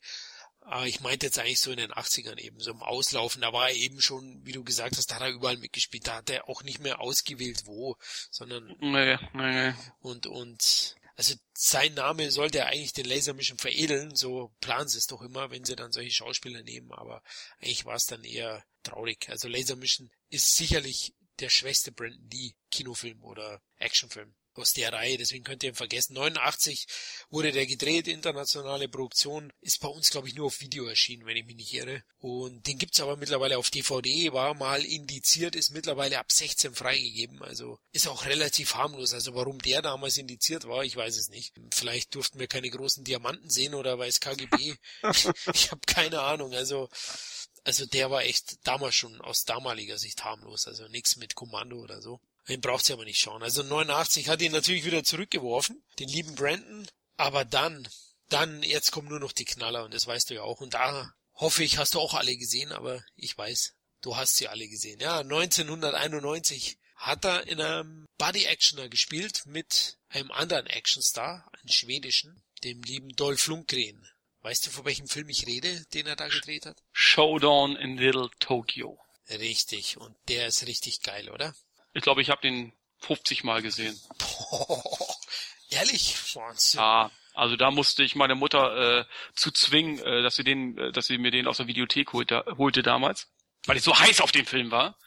Aber ich meinte jetzt eigentlich so in den 80ern eben, so im Auslaufen, da war er eben schon, wie du gesagt hast, da hat er überall mitgespielt, da hat er auch nicht mehr ausgewählt wo, sondern nee, nee. und und also sein Name sollte eigentlich den Laser Mission veredeln, so planen sie es doch immer, wenn sie dann solche Schauspieler nehmen, aber eigentlich war es dann eher traurig. Also Laser Mission ist sicherlich der schwächste Brandon Lee Kinofilm oder Actionfilm aus der Reihe, deswegen könnt ihr ihn vergessen. 89 wurde der gedreht, internationale Produktion, ist bei uns glaube ich nur auf Video erschienen, wenn ich mich nicht irre. Und den gibt's aber mittlerweile auf DVD, war mal indiziert, ist mittlerweile ab 16 freigegeben, also ist auch relativ harmlos. Also warum der damals indiziert war, ich weiß es nicht. Vielleicht durften wir keine großen Diamanten sehen oder weiß KGB. ich habe keine Ahnung, also also der war echt damals schon aus damaliger Sicht harmlos, also nichts mit Kommando oder so. Den braucht sie aber nicht schauen. Also 89 hat ihn natürlich wieder zurückgeworfen, den lieben Brandon. Aber dann, dann, jetzt kommen nur noch die Knaller und das weißt du ja auch. Und da hoffe ich, hast du auch alle gesehen, aber ich weiß, du hast sie alle gesehen. Ja, 1991 hat er in einem Body-Actioner gespielt mit einem anderen Actionstar, einem schwedischen, dem lieben Dolph Lundgren. Weißt du, von welchem Film ich rede, den er da gedreht hat? Showdown in Little Tokyo. Richtig, und der ist richtig geil, oder? Ich glaube, ich habe den 50 Mal gesehen. Boah, ehrlich? Wahnsinn. Ja, also da musste ich meine Mutter äh, zu zwingen, äh, dass sie den, äh, dass sie mir den aus der Videothek holte, holte damals, weil ich so heiß auf den Film war.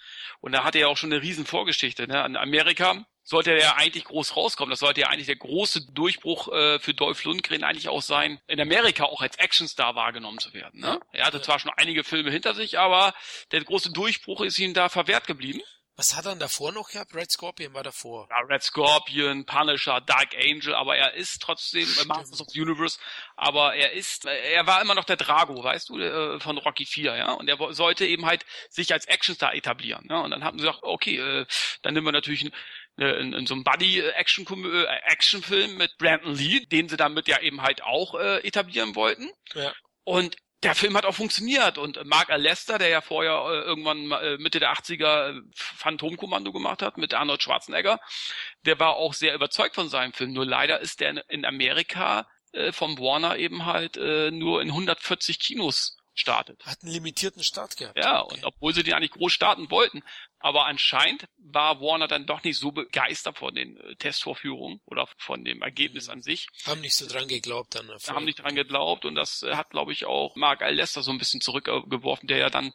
Und da hatte er auch schon eine riesen Vorgeschichte. Ne? In Amerika sollte er ja eigentlich groß rauskommen. Das sollte ja eigentlich der große Durchbruch äh, für Dolph Lundgren eigentlich auch sein, in Amerika auch als Actionstar wahrgenommen zu werden. Ne? Er hatte zwar schon einige Filme hinter sich, aber der große Durchbruch ist ihm da verwehrt geblieben. Was hat er denn davor noch gehabt? Red Scorpion war davor. Ja, Red Scorpion, Punisher, Dark Angel, aber er ist trotzdem Stimmt. Masters of the Universe, aber er ist, er war immer noch der Drago, weißt du, äh, von Rocky 4, ja, und er sollte eben halt sich als Actionstar etablieren, ja, und dann haben sie gesagt, okay, äh, dann nehmen wir natürlich in, in so einem Buddy-Action-Film Action mit Brandon Lee, den sie damit ja eben halt auch äh, etablieren wollten. Ja. Und der Film hat auch funktioniert und Mark Alester, der ja vorher äh, irgendwann äh, Mitte der 80er äh, Phantomkommando gemacht hat mit Arnold Schwarzenegger, der war auch sehr überzeugt von seinem Film. Nur leider ist der in Amerika äh, vom Warner eben halt äh, nur in 140 Kinos startet. Hat einen limitierten Start gehabt. Ja, okay. und obwohl sie den eigentlich groß starten wollten. Aber anscheinend war Warner dann doch nicht so begeistert von den äh, Testvorführungen oder von dem Ergebnis mhm. an sich. Haben nicht so dran geglaubt dann. Haben nicht dran geglaubt und das äh, hat, glaube ich, auch Mark Alester so ein bisschen zurückgeworfen, der ja dann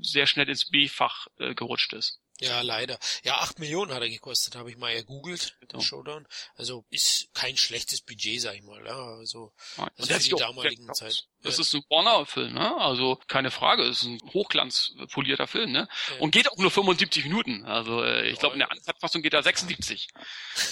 sehr schnell ins B-Fach äh, gerutscht ist. Ja, leider. Ja, acht Millionen hat er gekostet, habe ich mal gegoogelt, genau. der Showdown. Also ist kein schlechtes Budget, sag ich mal. Ja, also, also für die damaligen Zeit. Das ja. ist ein Warner-Film, ne? Also keine Frage, es ist ein hochglanzpolierter Film, ne? Ja. Und geht auch nur 75 Minuten. Also äh, ich glaube in der Anzeitfassung geht er 76.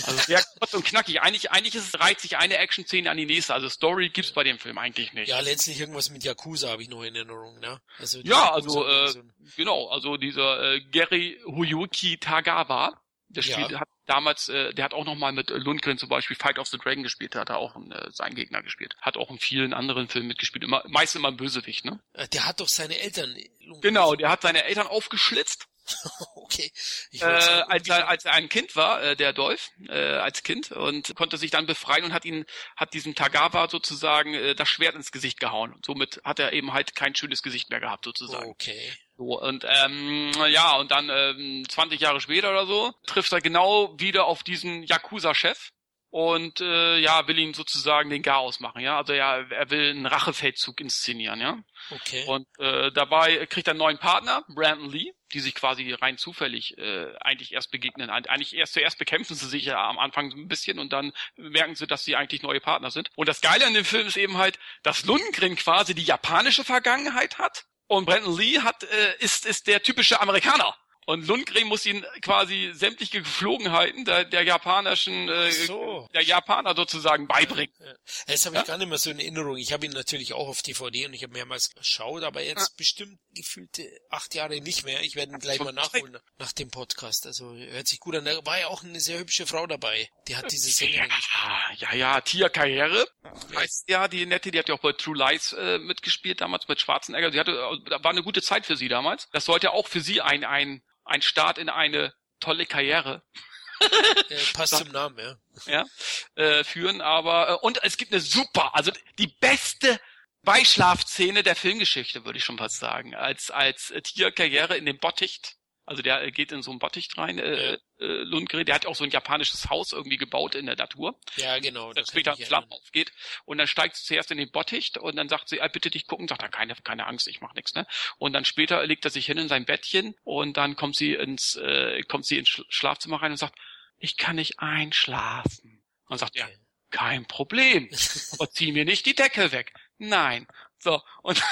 Also sehr kurz und knackig. Eigentlich, eigentlich ist es reiht sich eine Action-Szene an die nächste. Also Story gibt's bei dem Film eigentlich nicht. Ja, letztlich irgendwas mit Yakuza habe ich noch in Erinnerung, ne? Also ja, also äh, genau, also dieser äh, Gary Huyuki Tagawa, der spielt, ja. hat damals, äh, der hat auch noch mal mit Lundgren zum Beispiel Fight of the Dragon gespielt, da hat er auch äh, seinen Gegner gespielt. Hat auch in vielen anderen Filmen mitgespielt, immer, meist immer ein Bösewicht, ne? Äh, der hat doch seine Eltern. Genau, der hat seine Eltern aufgeschlitzt. okay. Äh, als, er, als er ein Kind war, äh, der Dolph, äh, als Kind und konnte sich dann befreien und hat ihn, hat diesem Tagawa sozusagen äh, das Schwert ins Gesicht gehauen. Und somit hat er eben halt kein schönes Gesicht mehr gehabt sozusagen. Okay. So, und ähm, ja, und dann ähm, 20 Jahre später oder so trifft er genau wieder auf diesen Yakuza-Chef und äh, ja, will ihn sozusagen den Chaos machen, ja. Also ja, er will einen Rachefeldzug inszenieren, ja. Okay. Und äh, dabei kriegt er einen neuen Partner, Brandon Lee, die sich quasi rein zufällig äh, eigentlich erst begegnen. Eigentlich erst zuerst bekämpfen sie sich ja am Anfang so ein bisschen und dann merken sie, dass sie eigentlich neue Partner sind. Und das Geile an dem Film ist eben halt, dass Lundgren quasi die japanische Vergangenheit hat und Brandon Lee hat, äh, ist, ist der typische Amerikaner. Und Lundgren muss ihn quasi sämtliche Geflogenheiten der, der japanischen, äh, so. der Japaner sozusagen beibringen. Ja. Das habe ich ja? gar nicht mehr so in Erinnerung. Ich habe ihn natürlich auch auf DVD und ich habe mehrmals geschaut, aber jetzt ja. bestimmt gefühlte acht Jahre nicht mehr. Ich werde ihn gleich mal nachholen nach dem Podcast. Also hört sich gut an. Da war ja auch eine sehr hübsche Frau dabei. Die hat diese Sängerin ja, Ja, ja, Tia Karriere heißt ja die nette, die hat ja auch bei True Lies äh, mitgespielt damals mit Schwarzenegger. Sie hatte, war eine gute Zeit für sie damals. Das sollte auch für sie ein, ein ein Start in eine tolle Karriere. ja, passt zum Namen, ja. Ja, äh, führen, aber äh, und es gibt eine super, also die beste Beischlafszene der Filmgeschichte, würde ich schon fast sagen, als als Tierkarriere in dem Botticht also der äh, geht in so ein Botticht rein, äh, äh, Lundgren, der hat auch so ein japanisches Haus irgendwie gebaut in der Natur. Ja, genau. Das später Flammen aufgeht. Und dann steigt sie zuerst in den Botticht und dann sagt sie, ah, bitte dich gucken, sagt er, keine, keine Angst, ich mach nichts, ne? Und dann später legt er sich hin in sein Bettchen und dann kommt sie ins, äh, kommt sie ins Schlafzimmer rein und sagt, ich kann nicht einschlafen. Und sagt er, kein Problem. Und zieh mir nicht die Decke weg. Nein. So, und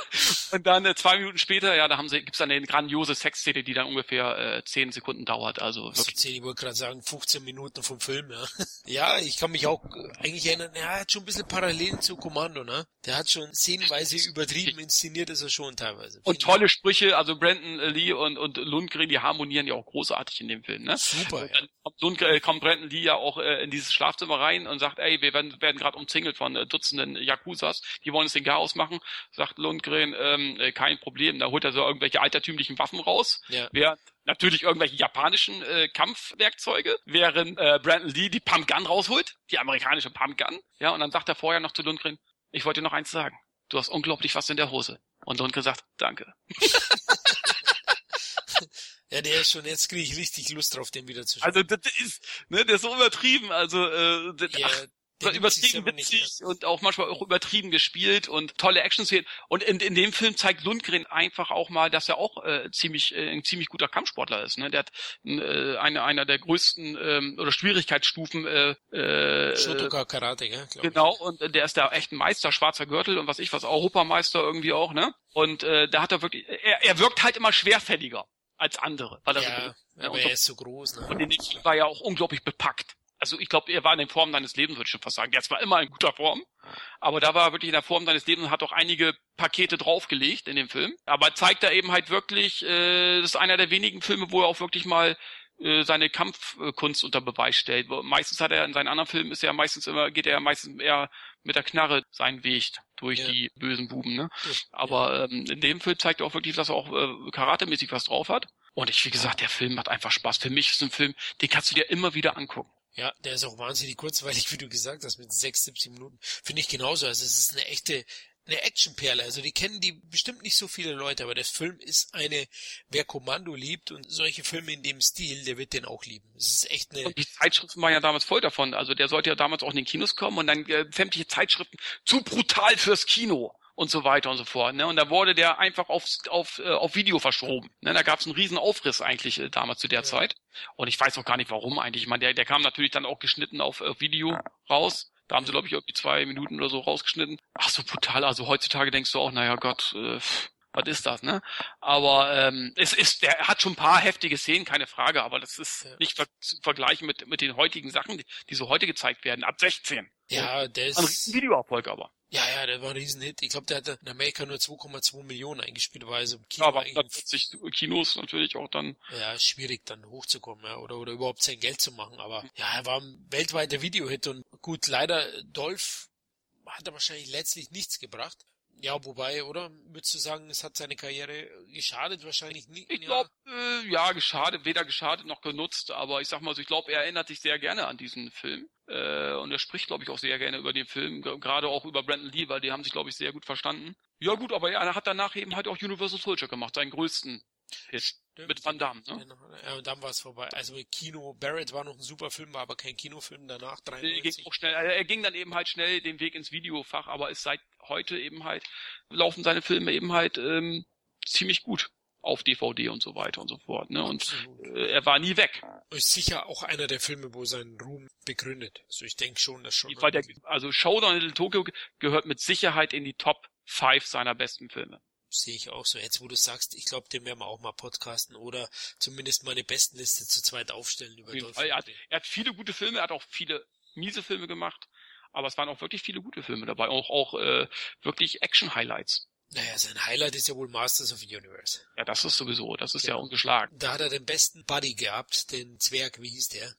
und dann äh, zwei Minuten später, ja, da haben sie, gibt's dann eine grandiose Sexszene, die dann ungefähr äh, zehn Sekunden dauert. Also wirklich. 10, ich wollte gerade sagen, 15 Minuten vom Film, ja. ja, ich kann mich auch äh, eigentlich erinnern, er hat schon ein bisschen Parallelen zu Kommando, ne? Der hat schon szenenweise übertrieben inszeniert, ist er schon teilweise. Und tolle Sprüche, also Brandon Lee und, und Lundgren, die harmonieren ja auch großartig in dem Film, ne? Super, ja. Kommt, Lundgren, äh, kommt Brandon Lee ja auch äh, in dieses Schlafzimmer rein und sagt, ey, wir werden, werden gerade umzingelt von äh, Dutzenden Yakuzas, die wollen uns den Chaos machen, sagt Lundgren, ähm, äh, kein Problem. Da holt er so irgendwelche altertümlichen Waffen raus. Ja. Während natürlich irgendwelche japanischen äh, Kampfwerkzeuge, während äh, Brandon Lee die Pumpgun rausholt, die amerikanische Pumpgun. Ja, und dann sagt er vorher noch zu Lundgren, ich wollte dir noch eins sagen. Du hast unglaublich was in der Hose. Und Lundgren sagt, danke. Ja, der ist schon, jetzt kriege ich richtig Lust drauf, den wieder zu schauen. Also das ist, ne, der ist so übertrieben, also äh, das, ja, ach, übertrieben witzig und auch manchmal auch übertrieben gespielt und tolle Action-Szenen. Und in, in dem Film zeigt Lundgren einfach auch mal, dass er auch äh, ziemlich äh, ein ziemlich guter Kampfsportler ist. Ne? Der hat äh, eine einer der größten ähm, oder Schwierigkeitsstufen. Äh, äh, Shotoka Karate, ja, Genau. Und äh, der ist da echt ein Meister, schwarzer Gürtel und was ich was, Europameister irgendwie auch. Ne? Und äh, da hat er wirklich, er, er wirkt halt immer schwerfälliger als andere. Weil er ja, so, aber ja, er ist so groß. Ne? Und in dem war ja auch unglaublich bepackt also ich glaube, er war in der Form deines Lebens, würde ich schon fast sagen. Der ist zwar immer in guter Form, aber da war er wirklich in der Form deines Lebens und hat auch einige Pakete draufgelegt in dem Film. Aber zeigt er eben halt wirklich, äh, das ist einer der wenigen Filme, wo er auch wirklich mal äh, seine Kampfkunst unter Beweis stellt. Meistens hat er in seinen anderen Filmen ist er meistens immer, geht er meistens eher mit der Knarre seinen Weg durch ja. die bösen Buben, ne? Aber ähm, in dem Film zeigt er auch wirklich, dass er auch äh, karatemäßig was drauf hat. Und ich, wie gesagt, der Film macht einfach Spaß. Für mich ist ein Film, den kannst du dir immer wieder angucken. Ja, der ist auch wahnsinnig kurzweilig, wie du gesagt hast, mit 6, 17 Minuten. Finde ich genauso. Also es ist eine echte eine Actionperle. Also die kennen die bestimmt nicht so viele Leute, aber der Film ist eine, wer Kommando liebt und solche Filme in dem Stil, der wird den auch lieben. Es ist echt eine. Und die Zeitschriften waren ja damals voll davon. Also der sollte ja damals auch in den Kinos kommen und dann äh, sämtliche Zeitschriften zu brutal fürs Kino und so weiter und so fort. Ne? Und da wurde der einfach auf, auf, äh, auf Video verschoben. Ne? Da gab es einen riesen Aufriss eigentlich äh, damals zu der ja. Zeit. Und ich weiß auch gar nicht warum eigentlich. Ich meine, der, der kam natürlich dann auch geschnitten auf, auf Video raus. Da haben sie, glaube ich, irgendwie zwei Minuten oder so rausgeschnitten. Ach, so brutal. Also heutzutage denkst du auch, naja Gott, äh, was ist das, ne? Aber ähm, es ist, der hat schon ein paar heftige Szenen, keine Frage, aber das ist ja. nicht ver zu vergleichen mit, mit den heutigen Sachen, die, die so heute gezeigt werden, ab 16. Ja, der ist. Ein Videoerfolg aber. Ja, ja, der war ein Riesenhit. Ich glaube, der hatte in Amerika nur 2,2 Millionen eingespielt, weil also im Kino. Ja, aber 140 Kinos natürlich auch dann. Ja, schwierig dann hochzukommen, ja, oder, oder überhaupt sein Geld zu machen. Aber ja, er war ein weltweiter Videohit und gut, leider Dolph hat er wahrscheinlich letztlich nichts gebracht. Ja, wobei, oder? Würdest du sagen, es hat seine Karriere geschadet? Wahrscheinlich nicht. Ich glaube, ja. Äh, ja, geschadet, weder geschadet noch genutzt, aber ich sag mal so, ich glaube, er erinnert sich sehr gerne an diesen Film. Äh, und er spricht, glaube ich, auch sehr gerne über den Film, gerade auch über Brandon Lee, weil die haben sich, glaube ich, sehr gut verstanden. Ja gut, aber er hat danach eben halt auch Universal Soldier gemacht, seinen größten Hit. Stimmt. Mit Van Damme, ne? Genau. Ja, und dann war es vorbei. Also Kino, Barrett war noch ein super Film, war aber kein Kinofilm danach, 93. Er ging, auch schnell, er ging dann eben halt schnell den Weg ins Videofach, aber ist seit heute eben halt, laufen seine Filme eben halt ähm, ziemlich gut auf DVD und so weiter und so fort. Ne? Und äh, er war nie weg. Ist sicher auch einer der Filme, wo seinen Ruhm begründet. Also ich denke schon, dass schon. Der, also Showdown in Little Tokyo gehört mit Sicherheit in die Top 5 seiner besten Filme sehe ich auch so. Jetzt, wo du sagst, ich glaube, den werden wir auch mal podcasten oder zumindest mal eine Bestenliste zu zweit aufstellen über Dolph er, hat, er hat viele gute Filme, er hat auch viele miese Filme gemacht, aber es waren auch wirklich viele gute Filme dabei, auch, auch äh, wirklich Action-Highlights. Naja, sein Highlight ist ja wohl Masters of the Universe. Ja, das ist sowieso, das ist ja, ja ungeschlagen. Da hat er den besten Buddy gehabt, den Zwerg, wie hieß der?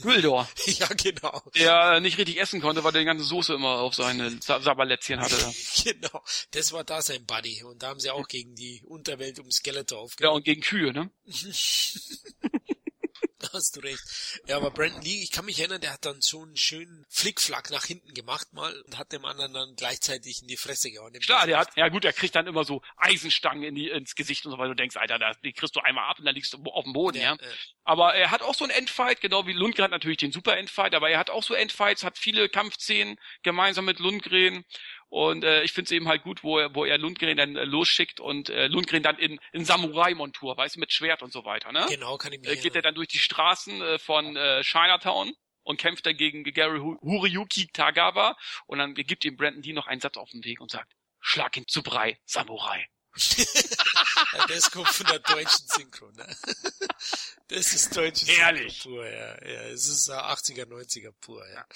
Güldor. ja, genau. Der nicht richtig essen konnte, weil der die ganze Soße immer auf seine Sabalätzchen hatte. genau. Das war da sein Buddy. Und da haben sie auch gegen die Unterwelt um Skeletor aufgenommen. Ja, und gegen Kühe, ne? hast du recht. Ja, aber Brandon Lee, ich kann mich erinnern, der hat dann so einen schönen Flickflack nach hinten gemacht mal und hat dem anderen dann gleichzeitig in die Fresse gehauen. Klar, der hat, ja gut, der kriegt dann immer so Eisenstangen in die, ins Gesicht und so, weil du denkst, Alter, da, die kriegst du einmal ab und dann liegst du auf dem Boden, ja. ja. Äh. Aber er hat auch so einen Endfight, genau wie Lundgren hat natürlich den Super Endfight, aber er hat auch so Endfights, hat viele Kampfszenen gemeinsam mit Lundgren und äh, ich finde es eben halt gut, wo er, wo er Lundgren dann äh, losschickt und äh, Lundgren dann in, in Samurai-Montur, weißt du, mit Schwert und so weiter, ne? Genau, kann ich mir äh, Geht er dann durch die Straßen äh, von äh, Chinatown und kämpft dann gegen Gary Huriyuki Tagawa und dann gibt ihm Brandon D noch einen Satz auf den Weg und sagt, schlag ihn zu Brei, Samurai. ja, das kommt von der deutschen Synchro, ne? Das ist deutsche Ehrlich. Synchro pur, ja. Ja, es ist 80er, 90er pur, ja.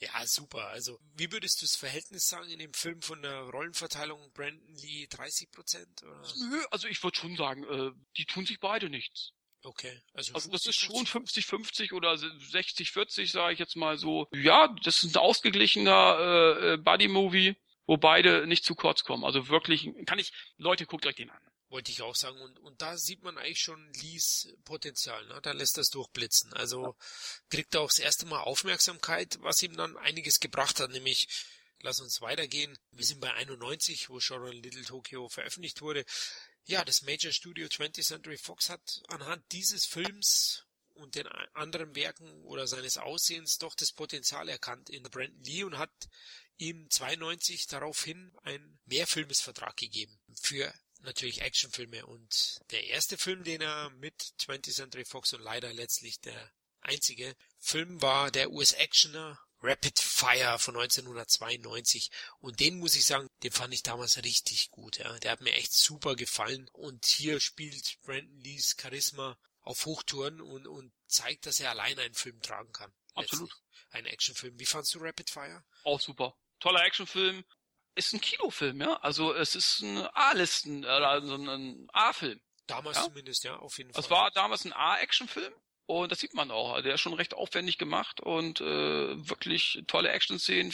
Ja, super. Also, wie würdest du das Verhältnis sagen in dem Film von der Rollenverteilung Brandon Lee 30 Prozent? Nö, also ich würde schon sagen, äh, die tun sich beide nichts. Okay. Also, also das ist schon 50-50 oder 60-40, sage ich jetzt mal so. Ja, das ist ein ausgeglichener äh, äh, Buddy-Movie, wo beide nicht zu kurz kommen. Also wirklich, kann ich, Leute, guckt euch den an. Wollte ich auch sagen. Und, und da sieht man eigentlich schon Lees Potenzial. Ne? Da lässt das durchblitzen. Also kriegt er auch das erste Mal Aufmerksamkeit, was ihm dann einiges gebracht hat. Nämlich, lass uns weitergehen. Wir sind bei 91, wo Shoran Little Tokyo veröffentlicht wurde. Ja, das Major Studio 20th Century Fox hat anhand dieses Films und den anderen Werken oder seines Aussehens doch das Potenzial erkannt in Brandon Lee und hat ihm 92 daraufhin einen Mehrfilmesvertrag gegeben für natürlich Actionfilme und der erste Film, den er mit 20th Century Fox und leider letztlich der einzige Film war der US-Actioner Rapid Fire von 1992 und den muss ich sagen, den fand ich damals richtig gut. Ja. Der hat mir echt super gefallen und hier spielt Brandon Lees Charisma auf Hochtouren und, und zeigt, dass er allein einen Film tragen kann. Absolut. Ein Actionfilm. Wie fandst du Rapid Fire? Auch super. Toller Actionfilm, ist ein Kinofilm, ja. Also es ist ein A-Listen, also ein A-Film. Damals ja? zumindest, ja, auf jeden Fall. Es war damals ein A-Actionfilm Und das sieht man auch. Der ist schon recht aufwendig gemacht und äh, wirklich tolle Action-Szenen.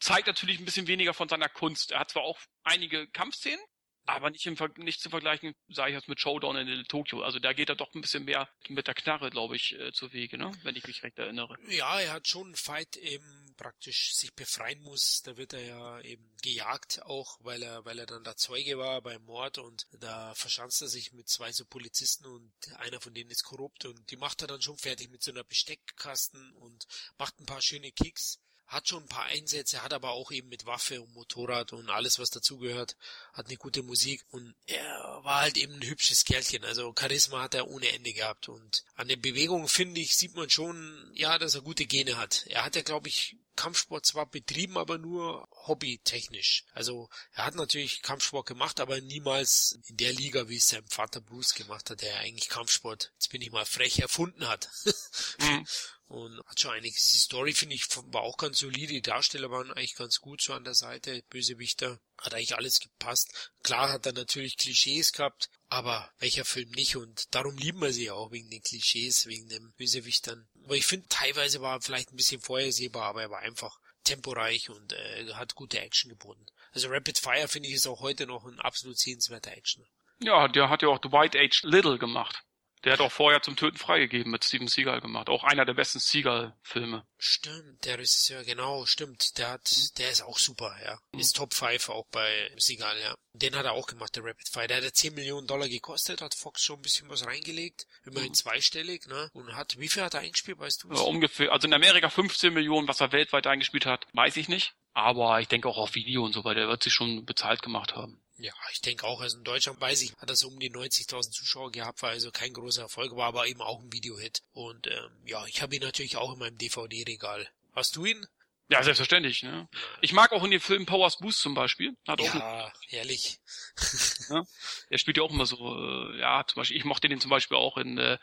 Zeigt natürlich ein bisschen weniger von seiner Kunst. Er hat zwar auch einige Kampfszenen, aber nicht, im, nicht zu vergleichen, sage ich jetzt mit Showdown in Tokio. Also da geht er doch ein bisschen mehr mit der Knarre, glaube ich, äh, zu Wege, ne? wenn ich mich recht erinnere. Ja, er hat schon einen Fight eben praktisch sich befreien muss. Da wird er ja eben gejagt auch, weil er, weil er dann der Zeuge war beim Mord und da verschanzt er sich mit zwei so Polizisten und einer von denen ist korrupt und die macht er dann schon fertig mit so einer Besteckkasten und macht ein paar schöne Kicks hat schon ein paar Einsätze, hat aber auch eben mit Waffe und Motorrad und alles, was dazugehört, hat eine gute Musik und er war halt eben ein hübsches Kerlchen, also Charisma hat er ohne Ende gehabt und an den Bewegungen, finde ich, sieht man schon, ja, dass er gute Gene hat. Er hat ja, glaube ich, Kampfsport zwar betrieben, aber nur hobbytechnisch. Also er hat natürlich Kampfsport gemacht, aber niemals in der Liga, wie es sein Vater Bruce gemacht hat, der eigentlich Kampfsport, jetzt bin ich mal frech, erfunden hat. mhm. Und hat schon einiges. Die Story finde ich war auch ganz solide. Die Darsteller waren eigentlich ganz gut so an der Seite. Bösewichter hat eigentlich alles gepasst. Klar hat er natürlich Klischees gehabt, aber welcher Film nicht? Und darum lieben wir sie auch wegen den Klischees, wegen den Bösewichtern. Aber ich finde, teilweise war er vielleicht ein bisschen vorhersehbar, aber er war einfach temporeich und äh, hat gute Action geboten. Also Rapid Fire finde ich ist auch heute noch ein absolut sehenswerter Action. Ja, der hat ja auch Dwight H. Little gemacht. Der hat auch vorher zum Töten freigegeben mit Steven Seagal gemacht. Auch einer der besten Seagal-Filme. Stimmt, der ist ja genau, stimmt. Der hat, der ist auch super, ja. Mhm. Ist Top 5 auch bei Seagal, ja. Den hat er auch gemacht, der Rapid Fire. Der hat ja 10 Millionen Dollar gekostet, hat Fox schon ein bisschen was reingelegt. Immerhin mhm. zweistellig, ne? Und hat, wie viel hat er eingespielt, weißt du? Ja, ungefähr, also in Amerika 15 Millionen, was er weltweit eingespielt hat, weiß ich nicht. Aber ich denke auch auf Video und so weiter, der wird sich schon bezahlt gemacht haben. Ja, ich denke auch. Also in Deutschland weiß ich, hat so um die 90.000 Zuschauer gehabt, war also kein großer Erfolg, war aber eben auch ein Videohit. Und ähm, ja, ich habe ihn natürlich auch in meinem DVD-Regal. Hast du ihn? Ja, selbstverständlich. Ne? Ich mag auch in den Filmen Powers Boost zum Beispiel. Hat auch ja, herrlich. ja, er spielt ja auch immer so, äh, ja, zum Beispiel, ich mochte den zum Beispiel auch in äh,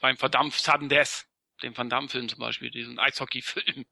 beim verdammt Sudden Death, dem Van Damme-Film zum Beispiel, diesen Eishockey-Film.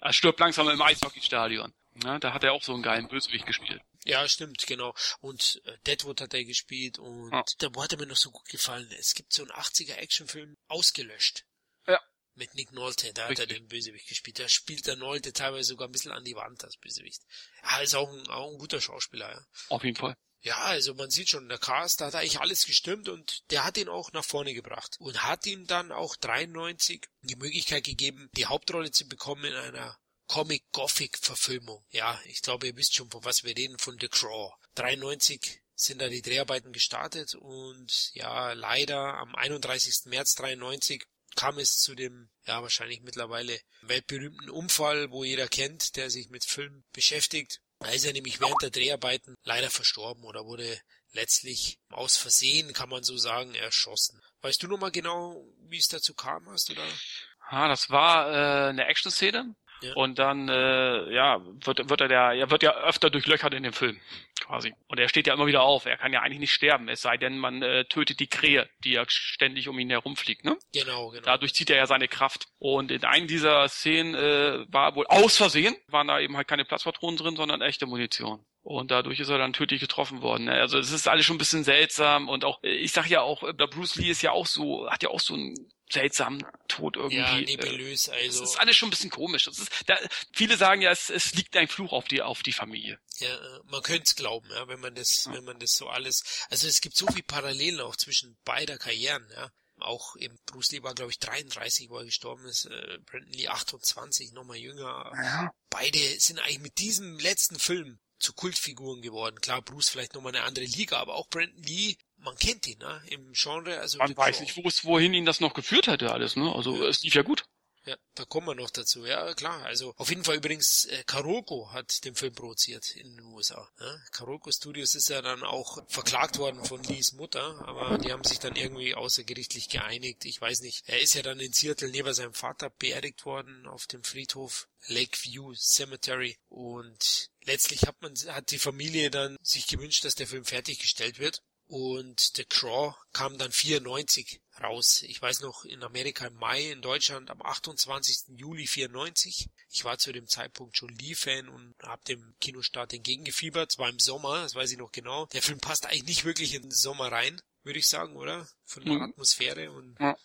Er stirbt langsam im Eishockeystadion. Ja, da hat er auch so einen geilen Bösewicht gespielt. Ja, stimmt, genau. Und äh, Deadwood hat er gespielt und ja. da hat er mir noch so gut gefallen. Es gibt so einen 80er Actionfilm ausgelöscht. Ja. Mit Nick Nolte, da Richtig. hat er den Bösewicht gespielt. Da spielt der Nolte teilweise sogar ein bisschen an die Wand als Bösewicht. Ja, ist auch ein, auch ein guter Schauspieler, ja. Auf jeden Fall. Ja, also man sieht schon, der Cast, da hat eigentlich alles gestimmt und der hat ihn auch nach vorne gebracht. Und hat ihm dann auch 93 die Möglichkeit gegeben, die Hauptrolle zu bekommen in einer Comic-Gothic-Verfilmung. Ja, ich glaube, ihr wisst schon, von was wir reden, von The Craw. 93 sind da die Dreharbeiten gestartet und ja, leider am 31. März 93 kam es zu dem, ja, wahrscheinlich mittlerweile weltberühmten Unfall, wo jeder kennt, der sich mit Film beschäftigt. Da ist er nämlich während der Dreharbeiten leider verstorben oder wurde letztlich aus Versehen, kann man so sagen, erschossen. Weißt du noch mal genau, wie es dazu kam, hast du da? Ah, das war äh, eine Action-Szene. Und dann, äh, ja, wird, wird er der, er wird ja öfter durchlöchert in dem Film, quasi. Und er steht ja immer wieder auf. Er kann ja eigentlich nicht sterben, es sei denn, man äh, tötet die Krähe, die ja ständig um ihn herumfliegt, ne? Genau, genau. Dadurch zieht er ja seine Kraft. Und in einem dieser Szenen äh, war wohl aus Versehen, waren da eben halt keine Platzpatronen drin, sondern echte Munition. Und dadurch ist er dann tödlich getroffen worden. Also es ist alles schon ein bisschen seltsam und auch, ich sag ja auch, der Bruce Lee ist ja auch so, hat ja auch so ein seltsamen Tod irgendwie. Ja, nebulös, also. Das ist alles schon ein bisschen komisch. Das ist, da, viele sagen ja, es, es liegt ein Fluch auf die, auf die Familie. Ja, äh, man könnte es glauben, ja, wenn man das, ja. wenn man das so alles, also es gibt so viele Parallelen auch zwischen beider Karrieren, ja. Auch eben Bruce Lee war, glaube ich, 33, wo er gestorben ist, äh, Brandon Lee 28, nochmal jünger. Ja. Beide sind eigentlich mit diesem letzten Film zu Kultfiguren geworden. Klar, Bruce vielleicht nochmal eine andere Liga, aber auch Brandon Lee man kennt ihn, ne? Im Genre, also. Man weiß nicht, wo es, wohin ihn das noch geführt hätte, alles, ne? Also, ja. es lief ja gut. Ja, da kommen wir noch dazu. Ja, klar. Also auf jeden Fall übrigens, äh, Karoko hat den Film produziert in den USA. Ja? Karoko Studios ist ja dann auch verklagt worden von Lees Mutter, aber die haben sich dann irgendwie außergerichtlich geeinigt. Ich weiß nicht. Er ist ja dann in Seattle neben seinem Vater beerdigt worden auf dem Friedhof Lakeview Cemetery und letztlich hat man, hat die Familie dann sich gewünscht, dass der Film fertiggestellt wird. Und The Craw kam dann 94 raus. Ich weiß noch, in Amerika im Mai, in Deutschland am 28. Juli 94. Ich war zu dem Zeitpunkt schon Lee-Fan und habe dem Kinostart entgegengefiebert. Es war im Sommer, das weiß ich noch genau. Der Film passt eigentlich nicht wirklich in den Sommer rein. würde ich sagen, oder? Von der mhm. Atmosphäre und ja.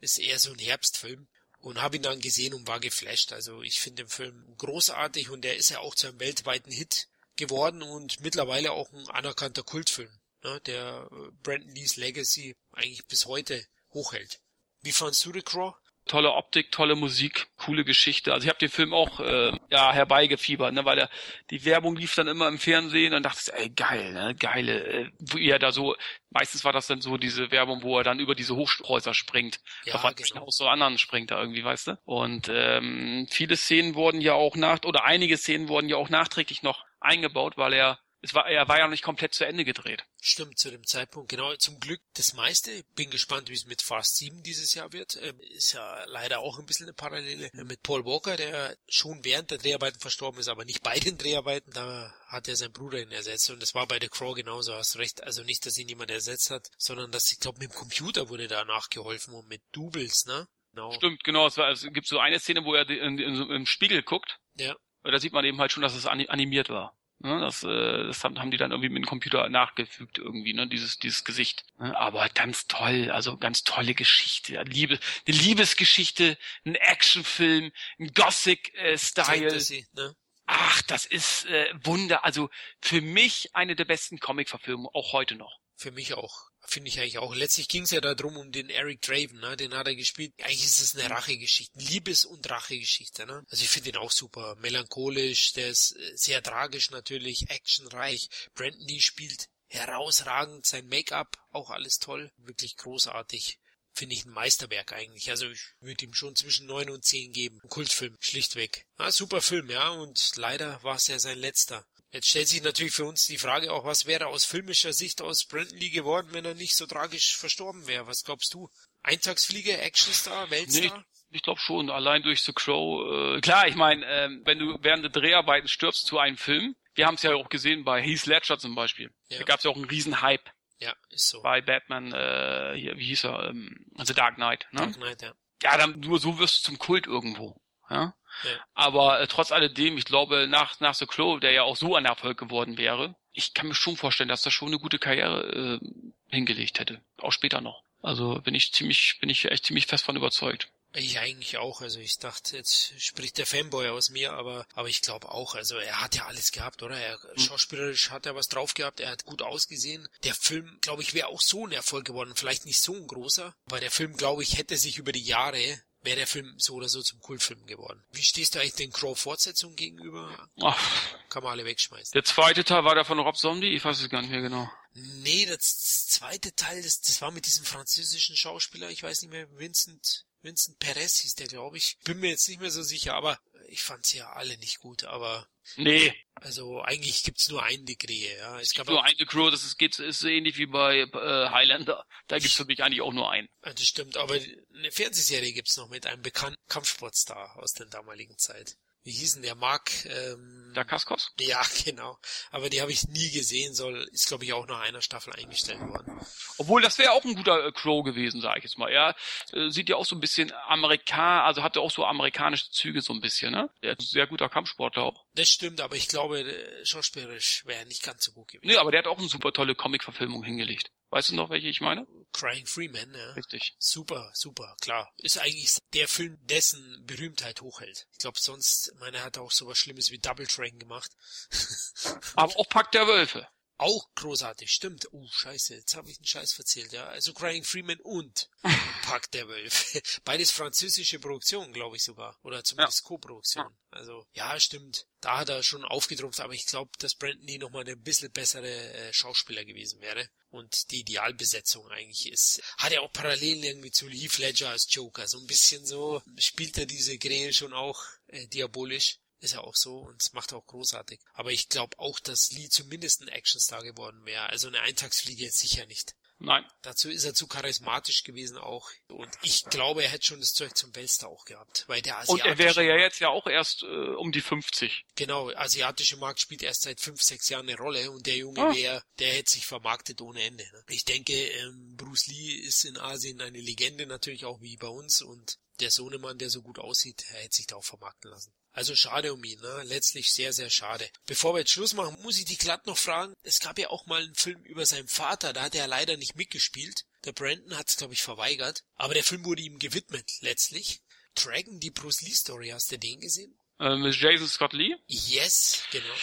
ist eher so ein Herbstfilm. Und habe ihn dann gesehen und war geflasht. Also ich finde den Film großartig und der ist ja auch zu einem weltweiten Hit geworden und mittlerweile auch ein anerkannter Kultfilm, ne, der äh, Brandon Lees Legacy eigentlich bis heute hochhält. Wie fandst du The Crow? tolle Optik, tolle Musik, coole Geschichte. Also ich habe den Film auch äh, ja herbeigefiebert, ne, weil der, die Werbung lief dann immer im Fernsehen und dachte, ey geil, ne, geile, äh, wie er da so. Meistens war das dann so diese Werbung, wo er dann über diese Hochhäuser springt, ja, auf genau. aus so anderen springt da irgendwie, weißt du. Und ähm, viele Szenen wurden ja auch nach oder einige Szenen wurden ja auch nachträglich noch eingebaut, weil er es war, er war ja noch nicht komplett zu Ende gedreht. Stimmt, zu dem Zeitpunkt. Genau, zum Glück das meiste. Bin gespannt, wie es mit Fast 7 dieses Jahr wird. Ähm, ist ja leider auch ein bisschen eine Parallele mit Paul Walker, der schon während der Dreharbeiten verstorben ist, aber nicht bei den Dreharbeiten. Da hat er seinen Bruder ihn ersetzt und das war bei The Crow genauso, hast recht. Also nicht, dass ihn jemand ersetzt hat, sondern dass, ich glaube, mit dem Computer wurde da nachgeholfen und mit Doubles, ne? Genau. Stimmt, genau. Es, war, es gibt so eine Szene, wo er in, in, in, im Spiegel guckt. Ja. Da sieht man eben halt schon, dass es animiert war. Ne, das, äh, das haben die dann irgendwie mit dem Computer nachgefügt irgendwie, ne, dieses, dieses Gesicht. Ne, aber ganz toll, also ganz tolle Geschichte. Liebe, eine Liebesgeschichte, ein Actionfilm, ein Gothic-Style. Äh, ne? Ach, das ist äh, Wunder. Also für mich eine der besten Comic-Verfilmungen, auch heute noch. Für mich auch finde ich eigentlich auch. Letztlich ging es ja darum, um den Eric Draven, ne? den hat er gespielt. Eigentlich ist es eine Rachegeschichte, Liebes- und Rachegeschichte. Ne? Also ich finde ihn auch super, melancholisch, der ist äh, sehr tragisch natürlich, actionreich. Brandon Lee spielt herausragend, sein Make-up auch alles toll, wirklich großartig. Finde ich ein Meisterwerk eigentlich. Also ich würde ihm schon zwischen neun und zehn geben. Ein Kultfilm, schlichtweg. Ah, super Film, ja. Und leider war es ja sein letzter. Jetzt stellt sich natürlich für uns die Frage auch, was wäre aus filmischer Sicht aus Brandon Lee geworden, wenn er nicht so tragisch verstorben wäre? Was glaubst du? Eintagsflieger, Actionstar, Weltstar? Nee, ich, ich glaube schon, allein durch The Crow. Äh, klar, ich meine, äh, wenn du während der Dreharbeiten stirbst zu einem Film, wir haben es ja auch gesehen bei Heath Ledger zum Beispiel. Ja. Da gab es ja auch einen riesen Hype. Ja, ist so. Bei Batman, äh, hier, wie hieß er, ähm, also Dark Knight, ne? Dark Knight, ja. Ja, dann nur so wirst du zum Kult irgendwo. Ja? Ja. Aber äh, trotz alledem, ich glaube, nach, nach The Crow, der ja auch so ein Erfolg geworden wäre, ich kann mir schon vorstellen, dass er schon eine gute Karriere äh, hingelegt hätte. Auch später noch. Also bin ich ziemlich, bin ich echt ziemlich fest von überzeugt. Ich eigentlich auch. Also ich dachte, jetzt spricht der Fanboy aus mir, aber aber ich glaube auch. Also er hat ja alles gehabt, oder? Er hm. schauspielerisch hat er was drauf gehabt. Er hat gut ausgesehen. Der Film, glaube ich, wäre auch so ein Erfolg geworden. Vielleicht nicht so ein großer, aber der Film, glaube ich, hätte sich über die Jahre wäre der Film so oder so zum Kultfilm geworden. Wie stehst du eigentlich den Crow-Fortsetzungen gegenüber? Ach. Kann man alle wegschmeißen. Der zweite Teil war der von Rob Zombie? Ich weiß es gar nicht mehr genau. Nee, das zweite Teil, das, das war mit diesem französischen Schauspieler, ich weiß nicht mehr, Vincent, Vincent Perez hieß der, glaube ich. Bin mir jetzt nicht mehr so sicher, aber ich fand sie ja alle nicht gut, aber. Nee. Also eigentlich gibt's nur ein Degree, ja. Es, es gab nur eine Crew, das ist, geht, ist ähnlich wie bei äh, Highlander. Da gibt's für mich eigentlich auch nur einen. Das stimmt, aber eine Fernsehserie gibt's noch mit einem bekannten Kampfsportstar aus der damaligen Zeit wie hießen der Mark? Ähm, Dacascos? Ja, genau. Aber die habe ich nie gesehen, soll, ist glaube ich auch nach einer Staffel eingestellt worden. Obwohl, das wäre auch ein guter äh, Crow gewesen, sage ich jetzt mal. Er äh, sieht ja auch so ein bisschen Amerikan, also hatte auch so amerikanische Züge so ein bisschen, ne? Er ist ein sehr guter Kampfsportler auch. Das stimmt, aber ich glaube, äh, schauspielerisch wäre er nicht ganz so gut gewesen. Nee, aber der hat auch eine super tolle Comic-Verfilmung hingelegt. Weißt du noch, welche ich meine? Crying Freeman, ja. Richtig. Super, super, klar. Ist eigentlich der Film, dessen Berühmtheit hochhält. Ich glaube, sonst, meine, er hat auch sowas Schlimmes wie Double Train gemacht. Aber auch Pack der Wölfe. Auch großartig, stimmt. Oh, scheiße, jetzt habe ich einen Scheiß verzählt, ja. Also Crying Freeman und Pack der Wölfe. Beides französische Produktionen, glaube ich sogar. Oder zumindest ja. Co-Produktion. Also, ja, stimmt. Da hat er schon aufgedruckt, aber ich glaube, dass Brandon Lee nochmal ein bisschen bessere äh, Schauspieler gewesen wäre. Und die Idealbesetzung eigentlich ist. Hat er auch Parallelen irgendwie zu Heath Ledger als Joker. So ein bisschen so spielt er diese Krähe schon auch äh, diabolisch. Ist ja auch so und es macht auch großartig. Aber ich glaube auch, dass Lee zumindest ein Actionstar geworden wäre. Also eine Eintagsfliege jetzt sicher nicht. Nein. Dazu ist er zu charismatisch gewesen auch. Und ich glaube, er hätte schon das Zeug zum Weltstar auch gehabt. Weil der Und er wäre ja jetzt ja auch erst äh, um die 50. Genau, asiatische Markt spielt erst seit fünf, sechs Jahren eine Rolle und der Junge ah. wäre, der hätte sich vermarktet ohne Ende. Ne? Ich denke, ähm, Bruce Lee ist in Asien eine Legende natürlich auch wie bei uns und der Sohnemann, der so gut aussieht, er hätte sich da auch vermarkten lassen. Also schade um ihn, ne? Letztlich sehr, sehr schade. Bevor wir jetzt Schluss machen, muss ich die glatt noch fragen. Es gab ja auch mal einen Film über seinen Vater, da hat er leider nicht mitgespielt. Der Brandon hat es, glaube ich, verweigert. Aber der Film wurde ihm gewidmet, letztlich. Dragon, die Bruce Lee Story, hast du den gesehen? Ähm, mit Jason Scott Lee? Yes, genau.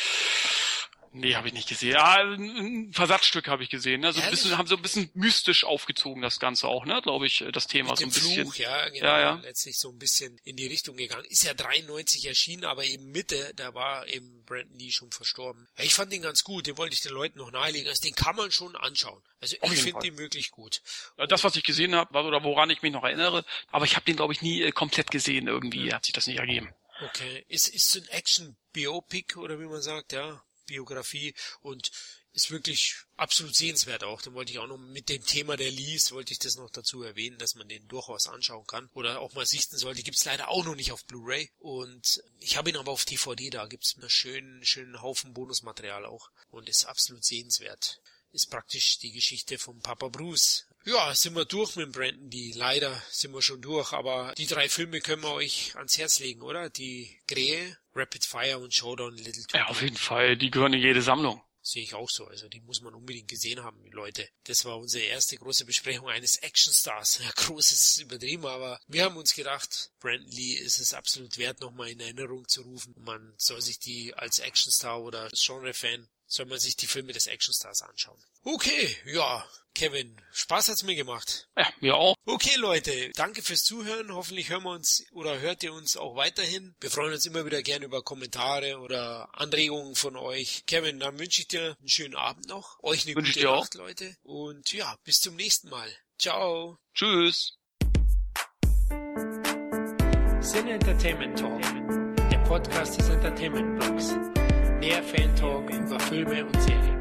Nee, habe ich nicht gesehen. Ah, ein Versatzstück habe ich gesehen. Ne? So ein bisschen, haben so ein bisschen mystisch aufgezogen, das Ganze auch, ne? Glaube ich, das Thema Mit so ein bisschen. Fluch, ja, genau. Ja, ja. Letztlich so ein bisschen in die Richtung gegangen. Ist ja 93 erschienen, aber eben Mitte, da war eben Brandon Lee schon verstorben. Ja, ich fand den ganz gut, den wollte ich den Leuten noch nahelegen. Also den kann man schon anschauen. Also Auf ich finde den wirklich gut. Das, was ich gesehen habe, oder woran ich mich noch erinnere, aber ich habe den, glaube ich, nie äh, komplett gesehen irgendwie. Hat sich das nicht ergeben. Okay. Ist, ist so ein Action-Biopic oder wie man sagt, ja. Biografie und ist wirklich absolut sehenswert auch. Den wollte ich auch noch mit dem Thema der Lees, wollte ich das noch dazu erwähnen, dass man den durchaus anschauen kann oder auch mal sichten sollte. Gibt's leider auch noch nicht auf Blu-ray und ich habe ihn aber auf DVD, da gibt's einen schönen, schönen Haufen Bonusmaterial auch und ist absolut sehenswert. Ist praktisch die Geschichte vom Papa Bruce. Ja, sind wir durch mit Brandon, die leider sind wir schon durch, aber die drei Filme können wir euch ans Herz legen, oder? Die Krähe, Rapid Fire und Showdown Little Two. Ja, auf jeden Fall. Die gehören in jede Sammlung. Sehe ich auch so. Also die muss man unbedingt gesehen haben, Leute. Das war unsere erste große Besprechung eines Actionstars. Ja, groß ist übertrieben, aber wir haben uns gedacht, Brandon Lee ist es absolut wert, nochmal in Erinnerung zu rufen. Man soll sich die als Actionstar oder Genre-Fan, soll man sich die Filme des Actionstars anschauen. Okay, ja, Kevin, Spaß hat's mir gemacht. Ja, mir auch. Okay, Leute, danke fürs Zuhören. Hoffentlich hören wir uns oder hört ihr uns auch weiterhin. Wir freuen uns immer wieder gerne über Kommentare oder Anregungen von euch. Kevin, dann wünsche ich dir einen schönen Abend noch. Euch eine Wünsche gute. Nacht, Leute. Und ja, bis zum nächsten Mal. Ciao. Tschüss. Sin Entertainment Talk, der Podcast des Entertainment Blogs. Mehr Fan Talk über Filme und Serien.